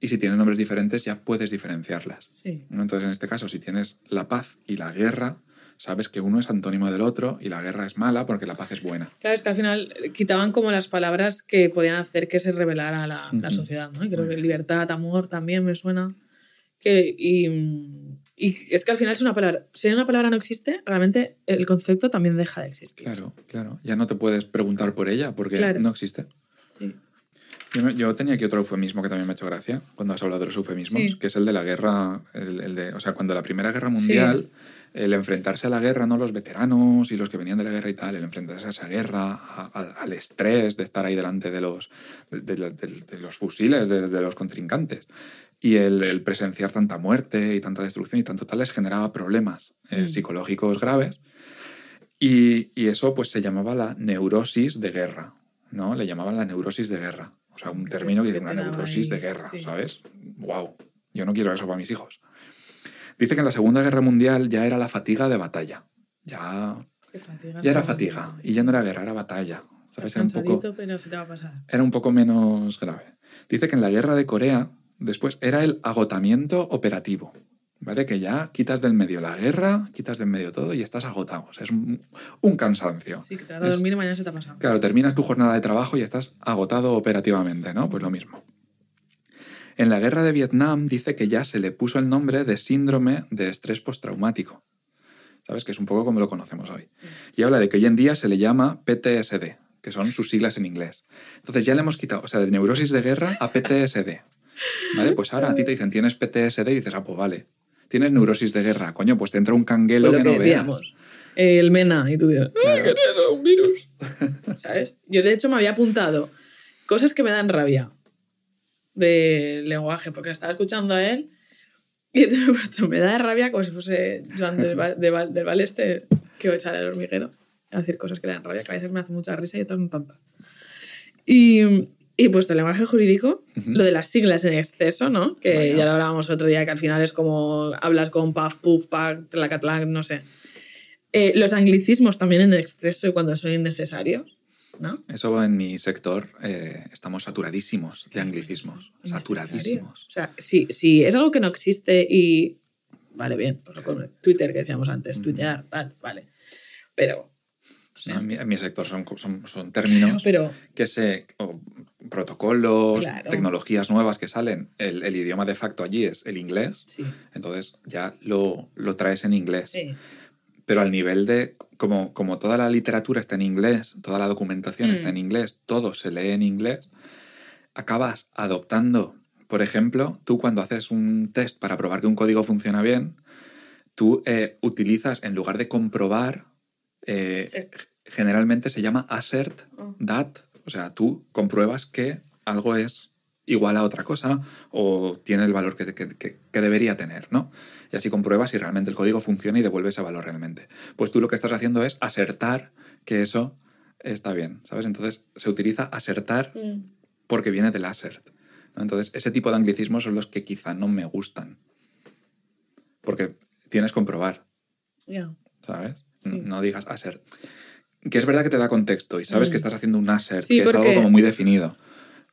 S1: y si tienen nombres diferentes ya puedes diferenciarlas. Entonces, en este caso, si tienes la paz y la guerra, sabes que uno es antónimo del otro y la guerra es mala porque la paz es buena.
S2: Claro, es que al final quitaban como las palabras que podían hacer que se revelara la, la sociedad, ¿no? Y creo que libertad, amor también me suena. Que, y, y es que al final es una palabra. Si una palabra no existe, realmente el concepto también deja de existir.
S1: Claro, claro. Ya no te puedes preguntar por ella porque
S2: Claro.
S1: no existe.
S2: Sí.
S1: Yo, yo tenía aquí otro eufemismo que también me ha hecho gracia cuando has hablado de los eufemismos,
S2: Sí.
S1: que es el de la guerra, el, el de, o sea, cuando la Primera Guerra Mundial, el enfrentarse a la guerra, ¿no? Los veteranos y los que venían de la guerra y tal, el enfrentarse a esa guerra, a- a- al estrés de estar ahí delante de los, de, de- de- de los fusiles de, los contrincantes. Y el, el presenciar tanta muerte y tanta destrucción y tanto tal les generaba problemas eh,
S2: Mm.
S1: psicológicos graves. Y, y eso pues se llamaba la neurosis de guerra, ¿no? Le llamaban la neurosis de guerra. O sea, un término que dice una neurosis
S2: ahí,
S1: de guerra,
S2: sí.
S1: ¿sabes? ¡Wow! Yo no quiero eso para mis hijos. Dice que en la Segunda Guerra Mundial ya era la fatiga de batalla. Ya, ya era fatiga. Y ya no era guerra, era batalla. ¿Sabes? Era un poco,
S2: cansadito, pero se te va a pasar.
S1: era un poco menos grave. Dice que en la guerra de Corea, después, era el agotamiento operativo. ¿Vale? Que ya quitas del medio la guerra, quitas del medio todo y estás agotado. O sea, es un, un cansancio.
S2: Sí, que te vas a dormir y mañana se te ha pasado.
S1: Claro, terminas tu jornada de trabajo y estás agotado operativamente, ¿no? Pues lo mismo. En la guerra de Vietnam dice que ya se le puso el nombre de síndrome de estrés postraumático. ¿Sabes? Que es un poco como lo conocemos hoy. Y habla de que hoy en día se le llama PTSD, que son sus siglas en inglés. Entonces ya le hemos quitado, o sea, de neurosis de guerra a PTSD. ¿Vale? Pues ahora a ti te dicen, tienes PTSD y dices, ah, pues vale. Tienes neurosis de guerra, coño, pues te entra un canguelo
S2: Pues
S1: que
S2: lo
S1: no
S2: que
S1: veas.
S2: El MENA, y tú dices, "Ay,
S1: Claro.
S2: ¿qué es eso? ¿Un virus? ¿Sabes? Yo de hecho me había apuntado cosas que me dan rabia de lenguaje, porque estaba escuchando a él y me da rabia como si fuese Joan del, del Val este que va a echar al hormiguero a decir cosas que le dan rabia, que a veces me hace mucha risa y otras no tantas. Y, y puesto el lenguaje jurídico, lo de las siglas en exceso, ¿no? Que
S1: Vaya.
S2: ya lo hablábamos otro día, que al final es como hablas con paf, puf, pac, tlacatlán, no sé. Eh, los anglicismos también en exceso y cuando son innecesarios, ¿no?
S1: Eso en mi sector eh, estamos saturadísimos de anglicismos. Saturadísimos.
S2: O sea, si, si es algo que no existe y. Vale, bien, pues lo. Twitter que decíamos antes, tuitear, tal, vale. Pero. o sea,
S1: ¿no? En, mi, en mi sector son, son, son términos
S2: pero.
S1: que se. protocolos,
S2: Claro.
S1: tecnologías nuevas que salen. El, el idioma de facto allí es el inglés.
S2: Sí,
S1: Entonces ya lo, lo traes en inglés.
S2: sí.
S1: Pero al nivel de. Como, como toda la literatura está en inglés, toda la documentación
S2: Mm.
S1: está en inglés, todo se lee en inglés, acabas adoptando. Por ejemplo, tú cuando haces un test para probar que un código funciona bien, tú eh, utilizas, en lugar de comprobar, eh,
S2: Sí.
S1: generalmente se llama assert
S2: Oh.
S1: that. O sea, tú compruebas que algo es igual a otra cosa o tiene el valor que, que- que- debería tener, ¿no? Y así compruebas si realmente el código funciona y devuelve ese valor realmente. Pues tú lo que estás haciendo es asertar que eso está bien, ¿sabes? Entonces se utiliza asertar
S2: Mm.
S1: porque viene del assert. ¿no? Entonces ese tipo de anglicismos son los que quizá no me gustan. Porque tienes que comprobar,
S2: Ya.
S1: ¿sabes?
S2: Sí.
S1: No, digas assert. Que es verdad que te da contexto y sabes
S2: Mm.
S1: que estás haciendo un assert,
S2: Sí,
S1: que es algo como muy definido.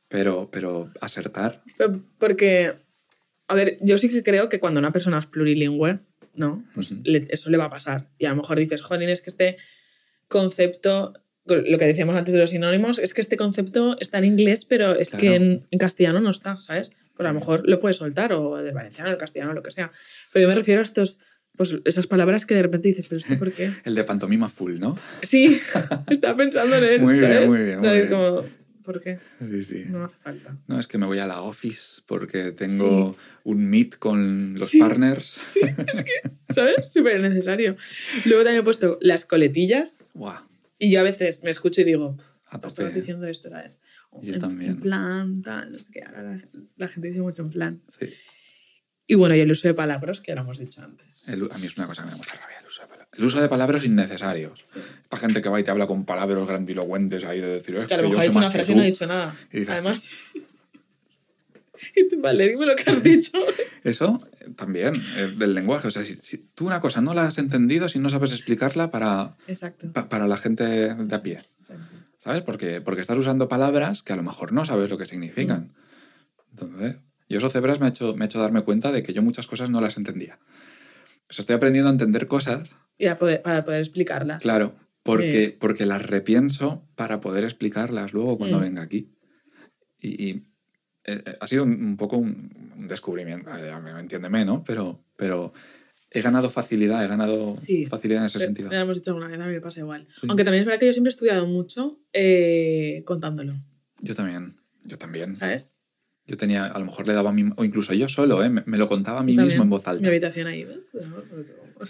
S1: Pero, pero asertar,
S2: Pero- Porque, a ver, yo sí que creo que cuando una persona es plurilingüe, ¿no? Pues
S1: Ujú.
S2: le- eso le va a pasar. Y a lo mejor dices, joder, es que este concepto, lo que decíamos antes de los sinónimos, es que este concepto está en inglés, pero es que
S1: Claro.
S2: en, en castellano no está, ¿sabes? Pues a lo mejor lo puedes soltar, o del valenciano, del castellano, lo que sea. Pero yo me refiero a estos pues esas palabras que de repente dices, pero esto por qué?
S1: El de pantomima full, ¿no?
S2: Sí, estaba pensando en él.
S1: Muy bien, muy bien, muy bien.
S2: Como, ¿por qué?
S1: Sí, sí.
S2: No hace falta.
S1: No, es que me voy a la office porque tengo un meet con los partners.
S2: Sí, es que, ¿sabes? Súper necesario. Luego también he puesto las coletillas
S1: Guau,
S2: y yo a veces me escucho y digo,
S1: a tope.
S2: diciendo esto, ¿sabes?
S1: Yo
S2: en,
S1: también.
S2: En plan, tal, no sé qué. Ahora la, la gente dice mucho en plan.
S1: Sí.
S2: Y bueno, y el uso de palabras que ya lo hemos dicho antes.
S1: El- a mí es una cosa que me da mucha rabia el uso de palabras. Innecesarios.
S2: Sí.
S1: Esta gente que va y te habla con palabras grandilocuentes ahí de decir, es
S2: Que a lo mejor ha dicho una frase y no ha dicho nada.
S1: Y
S2: Además. y tú, vale, dime lo que has dicho.
S1: Eso eh, también, eh, del lenguaje. O sea, si, si tú una cosa no la has entendido, si no sabes explicarla para,
S2: Exacto.
S1: pa- para la gente de a pie.
S2: Exacto.
S1: ¿Sabes? Porque, porque estás usando palabras que a lo mejor no sabes lo que significan. Entonces, yo eso Cebras me ha, hecho, me ha hecho darme cuenta de que yo muchas cosas no las entendía. Sea, estoy aprendiendo a entender cosas,
S2: Y para poder, para poder explicarlas.
S1: claro, porque,
S2: Sí.
S1: porque las repienso para poder explicarlas luego cuando
S2: Mm.
S1: venga aquí. Y, y, eh, eh, ha sido un, poco un, un descubrimiento, eh, me entiéndeme, ¿no? Pero, pero he ganado facilidad, he ganado
S2: Sí.
S1: facilidad en ese sentido.
S2: Ya hemos dicho alguna vez, a mí me pasa igual.
S1: Sí.
S2: Aunque también es verdad que yo siempre he estudiado mucho eh, contándolo,
S1: Yo también, yo también.
S2: ¿sabes?
S1: Yo tenía, a lo mejor le daba a mí, o incluso yo solo, ¿eh? me, me lo contaba a mí mismo en voz alta.
S2: Mi habitación ahí.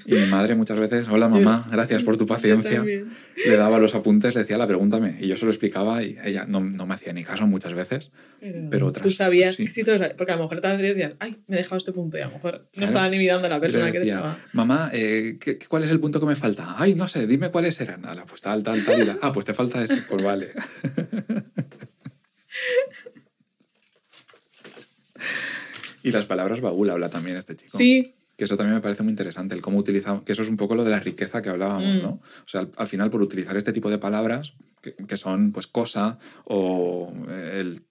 S1: Y mi madre muchas veces, hola mamá, gracias por tu paciencia. Le daba los apuntes, le decía, la pregúntame. Y yo se lo explicaba y ella no, no me hacía ni caso muchas veces.
S2: Pero,
S1: Pero otras,
S2: Tú sabías
S1: sí.
S2: sí, tú lo sabías. Porque a lo mejor estabas y decías, ay, me he dejado este punto. Y a lo mejor no
S1: Claro.
S2: estaba ni mirando a la persona
S1: le
S2: que te
S1: decía,
S2: estaba.
S1: mamá, eh, ¿qué- ¿cuál es el punto que me falta? Ay, no sé, dime cuáles eran. Nada, pues tal, tal, tal. y la- Ah, pues te falta este. Pues vale. y las palabras baúl habla también este chico.
S2: Sí,
S1: Que eso también me parece muy interesante, el cómo utilizamos, que eso es un poco lo de la riqueza que hablábamos,
S2: Mm.
S1: ¿no? O sea, al, al final por utilizar este tipo de palabras, que, que son pues cosa o eh, el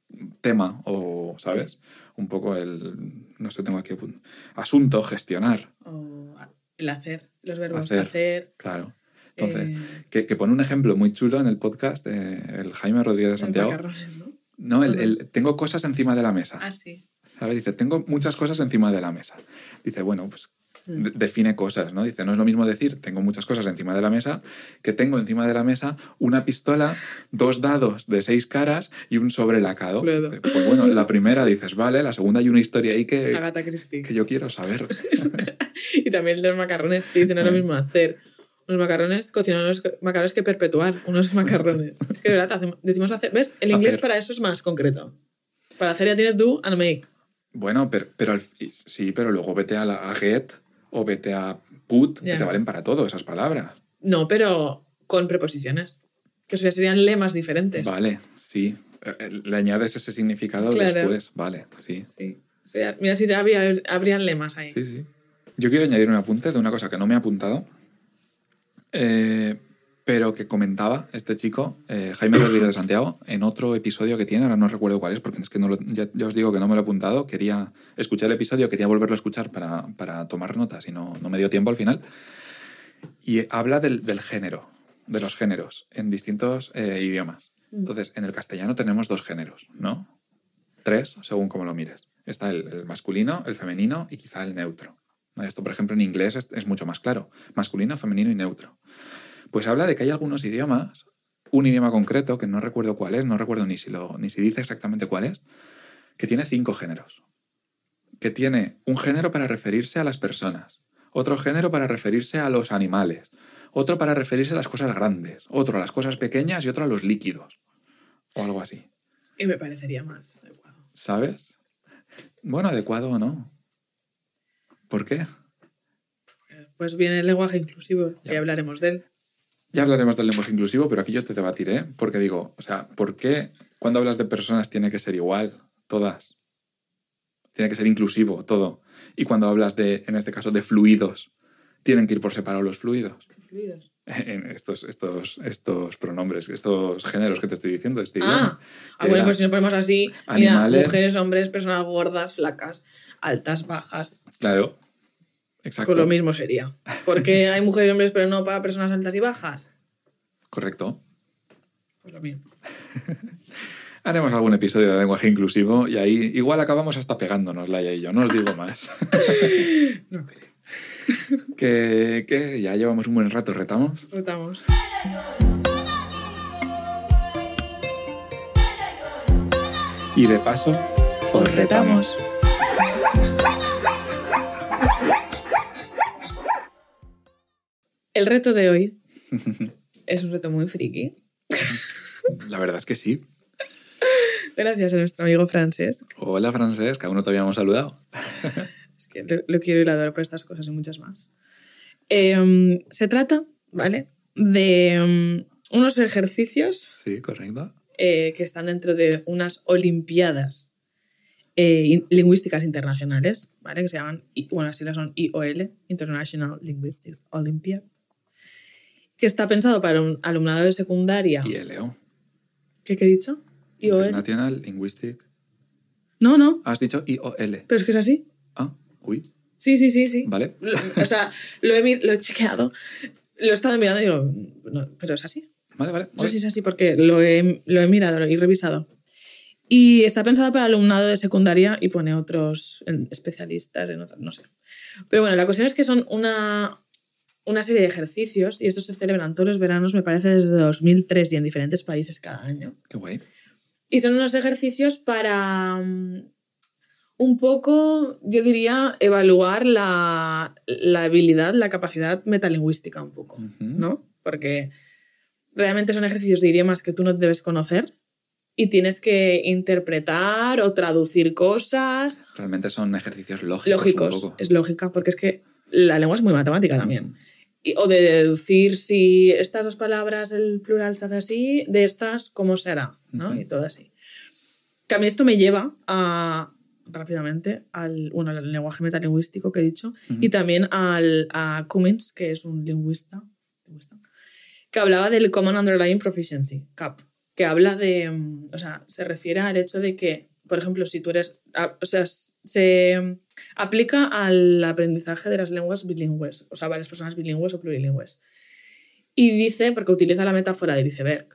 S1: tema o, ¿sabes? Un poco el, no sé, tengo aquí un asunto, gestionar,
S2: o el hacer, los verbos
S1: Hacer.
S2: hacer.
S1: claro. Entonces,
S2: eh,
S1: que, que pone un ejemplo muy chulo en el podcast, eh, el Jaime Rodríguez de Santiago.
S2: macarrones, ¿no?
S1: No, el, el tengo cosas encima de la mesa.
S2: Ah, sí.
S1: Dice, tengo muchas cosas encima de la mesa. Dice, bueno, pues
S2: Mm.
S1: de- define cosas, ¿no? Dice, no es lo mismo decir, tengo muchas cosas encima de la mesa, que tengo encima de la mesa una pistola, dos dados de seis caras y un sobrelacado.
S2: Claro.
S1: Dice, Pues bueno, la primera dices, vale, la segunda hay una historia ahí que, que yo quiero saber.
S2: Y también los macarrones, que dicen no es lo mismo hacer unos macarrones, cocinar unos macarrones que perpetuar unos macarrones. es que de verdad, decimos hacer. ¿Ves? El inglés
S1: Hacer.
S2: para eso es más concreto. Para hacer ya tienes do and make.
S1: Bueno, pero, pero al- sí, pero luego vete a, la, a get o vete a put, que te valen para todo esas palabras.
S2: No, pero con preposiciones. Que eso ya serían lemas diferentes.
S1: Vale, sí. Eh, eh, Le añades ese significado
S2: Claro.
S1: después. Vale, sí.
S2: Sí. O sea, mira, si te habría, habrían lemas ahí.
S1: Sí, sí. Yo quiero añadir un apunte de una cosa que no me he apuntado, eh, pero que comentaba este chico, eh, Jaime Rodríguez de Santiago, en otro episodio que tiene, ahora no recuerdo cuál es, porque es que no lo- ya, ya os digo que no me lo he apuntado, quería escuchar el episodio, quería volverlo a escuchar para, para tomar notas y no, no me dio tiempo al final. Y habla del, del género, de los géneros, en distintos eh, idiomas. Entonces, en el castellano tenemos dos géneros, ¿no? Tres, según como lo mires. Está el, el masculino, el femenino y quizá el neutro. Esto, por ejemplo, en inglés es, es mucho más claro. Masculino, femenino y neutro. Pues habla de que hay algunos idiomas, un idioma concreto, que no recuerdo cuál es, no recuerdo ni si, lo, ni si dice exactamente cuál es, que tiene cinco géneros. Que tiene un género para referirse a las personas, otro género para referirse a los animales, otro para referirse a las cosas grandes, otro a las cosas pequeñas y otro a los líquidos. O algo así.
S2: Y me parecería más adecuado.
S1: ¿Sabes? Bueno, adecuado o no. ¿Por qué?
S2: Pues viene el lenguaje inclusivo, y
S1: Ya.
S2: hablaremos de él.
S1: Ya hablaremos del lenguaje inclusivo, pero aquí yo te debatiré, porque digo, o sea, ¿por qué cuando hablas de personas tiene que ser igual, todas? Tiene que ser inclusivo, todo. Y cuando hablas de, en este caso, de fluidos, tienen que ir por separado los fluidos.
S2: Qué fluidos.
S1: En estos, estos, estos pronombres, estos géneros que te estoy diciendo, este
S2: Ah, ah, bueno, pues si nos ponemos así, mira, mujeres, hombres, personas gordas, flacas, altas, bajas,
S1: Claro. Exacto.
S2: pues lo mismo sería. Porque hay mujeres y hombres, pero no para personas altas y bajas.
S1: Correcto.
S2: Pues lo mismo.
S1: Haremos algún episodio de lenguaje inclusivo y ahí igual acabamos hasta pegándonos, Laia y yo, no os digo más.
S2: No creo.
S1: que, que ya llevamos un buen rato, retamos.
S2: Retamos.
S1: Y de paso, os retamos.
S2: El reto de hoy es un reto muy friki.
S1: La verdad es que sí.
S2: Gracias a nuestro amigo Francés.
S1: Hola, Francés, que aún no te habíamos saludado.
S2: Es que lo, lo quiero y lo adoro por estas cosas y muchas más. Em, se trata, ¿vale? De em, unos ejercicios
S1: Sí, correcto.
S2: eh, que están dentro de unas Olimpiadas eh, in- Lingüísticas Internacionales, ¿vale? Que se llaman, bueno, así las son IOL, International Linguistics Olympiad, que está pensado para un alumnado de secundaria.
S1: ILO.
S2: ¿Qué, qué he dicho? IOL.
S1: International Linguistic.
S2: No, no,
S1: Has dicho IOL.
S2: pero es que es así.
S1: Ah, uy.
S2: Sí, sí, sí, sí.
S1: Vale.
S2: Lo- O sea, lo he, lo he chequeado, lo he estado mirando y digo, no, pero es así.
S1: Vale, vale.
S2: No sé si es así porque lo he, lo he mirado, lo he revisado. Y está pensado para alumnado de secundaria y pone otros especialistas en otras, no sé. Pero bueno, la cuestión es que son una, una serie de ejercicios y estos se celebran todos los veranos, me parece, desde 2003 y en diferentes países cada año.
S1: Qué guay.
S2: Y son unos ejercicios para mm, un poco, yo diría, evaluar la, la habilidad, la capacidad metalingüística un poco,
S1: Ujú.
S2: ¿no? Porque realmente son ejercicios de idiomas que tú no debes conocer y tienes que interpretar o traducir cosas
S1: Realmente son ejercicios lógicos.
S2: lógicos.
S1: Un poco.
S2: Es lógica, porque es que la lengua es muy matemática también.
S1: Ujú.
S2: O de deducir si estas dos palabras, el plural se hace así, de estas, ¿cómo será? ¿no?
S1: Ujú.
S2: Y todo así. Que a mí esto me lleva a, rápidamente al, bueno, al lenguaje metalingüístico que he dicho
S1: Ujú.
S2: y también al, a Cummins, que es un lingüista, lingüista, que hablaba del Common Underlying Proficiency, CAP, que habla de, mm, o sea, se refiere al hecho de que, por ejemplo, si tú eres, o sea, se aplica al aprendizaje de las lenguas bilingües, o sea, varias personas bilingües o plurilingües. Y dice, porque utiliza la metáfora del iceberg,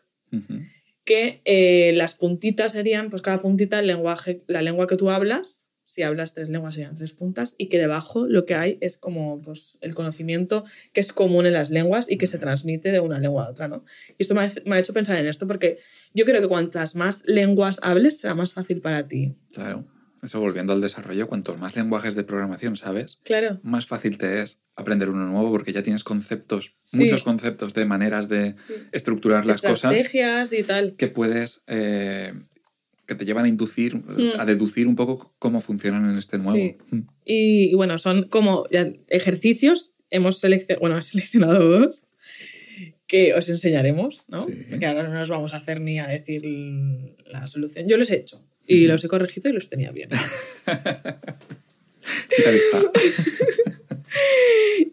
S2: que eh, las puntitas serían, pues cada puntita el lenguaje, la lengua que tú hablas, si hablas tres lenguas serían tres puntas, y que debajo lo que hay es como pues, el conocimiento que es común en las lenguas y que se transmite de una lengua a otra, ¿no? Y esto me ha, me ha hecho pensar en esto porque yo creo que cuantas más lenguas hables será más fácil para ti.
S1: Claro. Eso volviendo al desarrollo, cuantos más lenguajes de programación sabes,
S2: Claro.
S1: más fácil te es aprender uno nuevo porque ya tienes conceptos,
S2: Sí.
S1: muchos conceptos de maneras de
S2: Sí.
S1: estructurar las cosas
S2: Estrategias y tal.
S1: que puedes, eh, que te llevan a inducir,
S2: Hmm.
S1: a deducir un poco cómo funcionan en este nuevo.
S2: Sí.
S1: Mm.
S2: Y, y bueno, son como ejercicios. Hemos seleccionado, bueno, he seleccionado dos que os enseñaremos, ¿no?
S1: Sí.
S2: Porque ahora no nos vamos a hacer ni a decir la solución. Yo los he hecho y los he corregido y los tenía bien.
S1: Chica lista.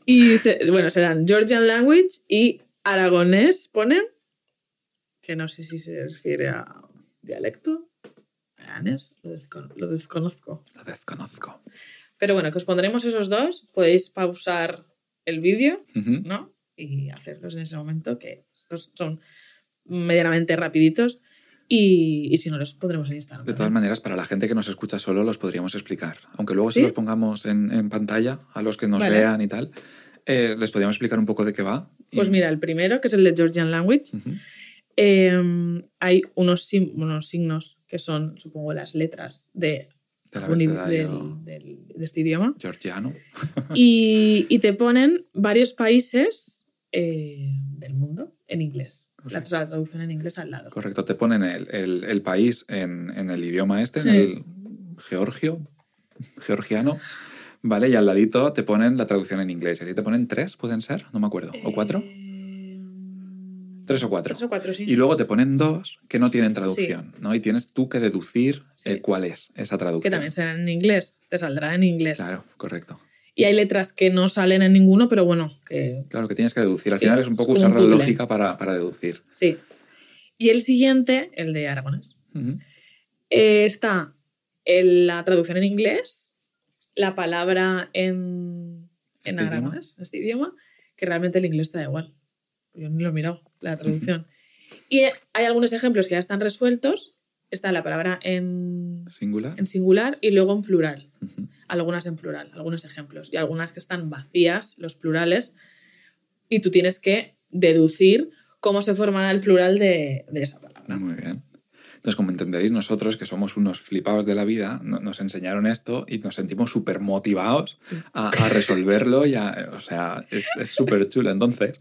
S2: Y se- bueno, serán Georgian Language y aragonés, ponen, que no sé si se refiere a dialecto. Lo, descono- lo desconozco.
S1: Lo desconozco.
S2: Pero bueno, que os pondremos esos dos. Podéis pausar el vídeo,
S1: Ujú.
S2: ¿no? Y hacerlos en ese momento, que estos son medianamente rapiditos. Y, y si no, los pondremos en Instagram.
S1: De todas maneras, para la gente que nos escucha solo, los podríamos explicar. Aunque luego
S2: ¿Sí?
S1: si los pongamos en, en pantalla, a los que nos
S2: Vale.
S1: vean y tal, eh, les podríamos explicar un poco de qué va. Y-
S2: Pues mira, el primero, que es el de Georgian Language. Eh, hay unos, unos signos que son, supongo, las letras de,
S1: Del
S2: de este idioma.
S1: georgiano.
S2: Y, y te ponen varios países eh, del mundo en inglés. La,
S1: Correcto.
S2: la traducción en inglés al lado.
S1: Correcto, te ponen el, el- el país en, en el idioma este, en
S2: Sí.
S1: el georgio, georgiano, ¿vale? Y al ladito te ponen la traducción en inglés. Así te ponen tres, pueden ser, no me acuerdo. ¿O cuatro?
S2: Eh,
S1: Tres o cuatro.
S2: Tres o cuatro, sí.
S1: Y luego te ponen dos que no tienen traducción, ¿no? Y tienes tú que deducir
S2: Sí.
S1: eh, cuál es esa traducción.
S2: que también serán en inglés. Te saldrá en inglés.
S1: Claro, correcto.
S2: Y hay letras que no salen en ninguno, pero bueno, que
S1: Claro, que tienes que deducir. Al final es un poco usar la lógica para, para deducir.
S2: sí. Y el siguiente, el de Aragones, eh, está en la traducción en inglés, la palabra en, en
S1: ¿Este
S2: aragonés, este idioma, que realmente el inglés te da igual. Yo ni lo he mirado, la traducción. Y hay algunos ejemplos que ya están resueltos está la palabra en,
S1: Singular.
S2: en singular y luego en plural. Algunas en plural, algunos ejemplos. Y algunas que están vacías, los plurales, y tú tienes que deducir cómo se formará el plural de, de esa palabra.
S1: Muy bien. Entonces, como entenderéis, nosotros, que somos unos flipados de la vida, no- nos enseñaron esto y nos sentimos súper motivados
S2: Sí.
S1: a, a resolverlo. Y a- o sea, es súper chulo. Entonces,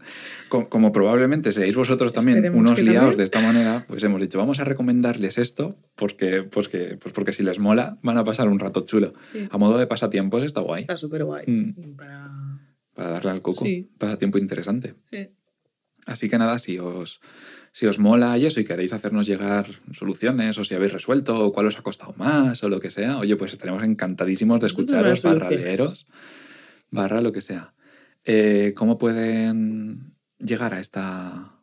S1: co- como, probablemente seáis vosotros también
S2: Esperemos
S1: unos liados
S2: también.
S1: de esta manera, pues hemos dicho, vamos a recomendarles esto porque, pues que, pues porque si les mola, van a pasar un rato chulo.
S2: Sí.
S1: A modo de pasatiempos está guay.
S2: Está súper guay.
S1: Mm.
S2: Para...
S1: Para darle al coco.
S2: Sí.
S1: Pasatiempo interesante.
S2: Sí.
S1: Así que nada, si os, si os mola y eso y queréis hacernos llegar soluciones o si habéis resuelto o cuál os ha costado más o lo que sea, oye, pues estaremos encantadísimos de escucharos, barra leeros, barra lo que sea. Eh, ¿Cómo pueden llegar a esta...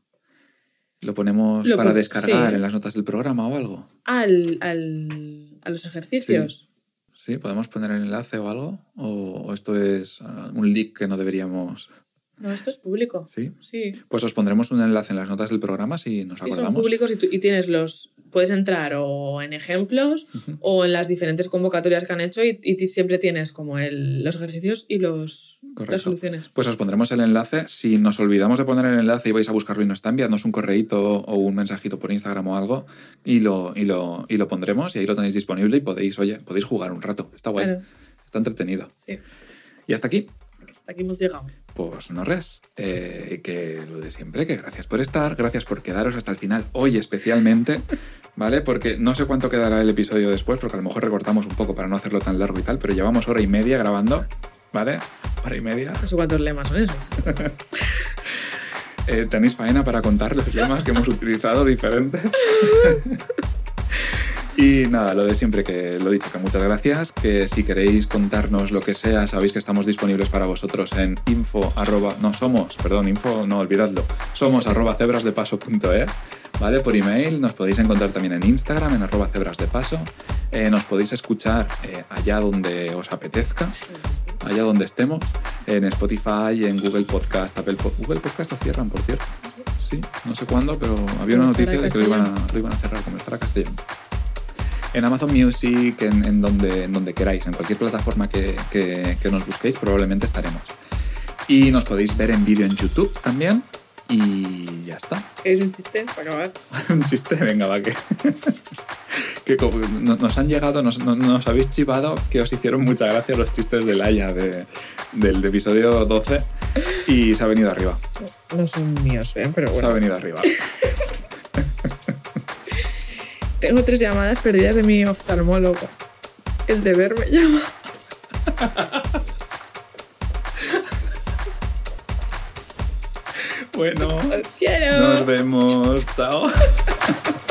S1: ¿Lo ponemos
S2: Lo
S1: para
S2: pon-
S1: descargar
S2: sí.
S1: en las notas del programa o algo?
S2: Al, al- a los ejercicios.
S1: ¿Sí? ¿Podemos poner el enlace o algo? ¿O, o esto es ah, un link que no deberíamos...?
S2: No, esto es público.
S1: ¿Sí?
S2: Sí.
S1: Pues os pondremos un enlace en las notas del programa si nos
S2: Sí, son
S1: acordamos.
S2: públicos y, tú- y tienes los. Puedes entrar o en ejemplos o en las diferentes convocatorias que han hecho y, y siempre tienes como el, los ejercicios y los,
S1: Correcto.
S2: las soluciones.
S1: Pues os pondremos el enlace. Si nos olvidamos de poner el enlace y vais a buscarlo y no está, enviadnos un correíto o un mensajito por Instagram o algo y lo, y lo, y lo pondremos y ahí lo tenéis disponible y podéis, oye, podéis jugar un rato. Está guay.
S2: Claro.
S1: Está entretenido.
S2: Sí.
S1: Y hasta aquí,
S2: Hasta aquí hemos llegado.
S1: Pues no res. Eh, que lo de siempre, que gracias por estar, gracias por quedaros hasta el final, hoy especialmente, ¿vale? Porque no sé cuánto quedará el episodio después, porque a lo mejor recortamos un poco para no hacerlo tan largo y tal, pero llevamos hora y media grabando, ¿vale? Hora y media.
S2: No sé cuántos lemas son esos.
S1: Eh, tenéis faena para contar los lemas que hemos utilizado diferentes. y nada, lo de siempre que lo he dicho, que muchas gracias, que si queréis contarnos lo que sea, sabéis que estamos disponibles para vosotros en info arroba, no somos, perdón, info, no olvidadlo, somos arroba cebrasdepaso.es, ¿vale? Por email, nos podéis encontrar también en Instagram, en arroba cebrasdepaso, Eh, nos podéis escuchar eh, allá donde os apetezca, allá donde estemos, en Spotify, en Google Podcast, Apple Google Podcast lo cierran, por cierto. Sí, no sé cuándo, pero había una noticia de que lo iban, a, lo iban a cerrar, comenzar a Castellón. En Amazon Music, en, en donde, en donde queráis, en cualquier plataforma que, que- que nos busquéis, probablemente estaremos. Y nos podéis ver en vídeo en YouTube también. Y ya está.
S2: ¿Es un chiste para acabar?
S1: Un chiste, venga, va, que. que nos han llegado, nos, no- nos habéis chivado que os hicieron mucha gracia los chistes de Laia de, del episodio 12 y se ha venido arriba.
S2: No son míos, ¿eh? pero
S1: Se ha
S2: bueno.
S1: venido arriba.
S2: Tengo tres llamadas perdidas de mi oftalmólogo. El deber me llama.
S1: Bueno,
S2: Os quiero.
S1: nos vemos. Chao.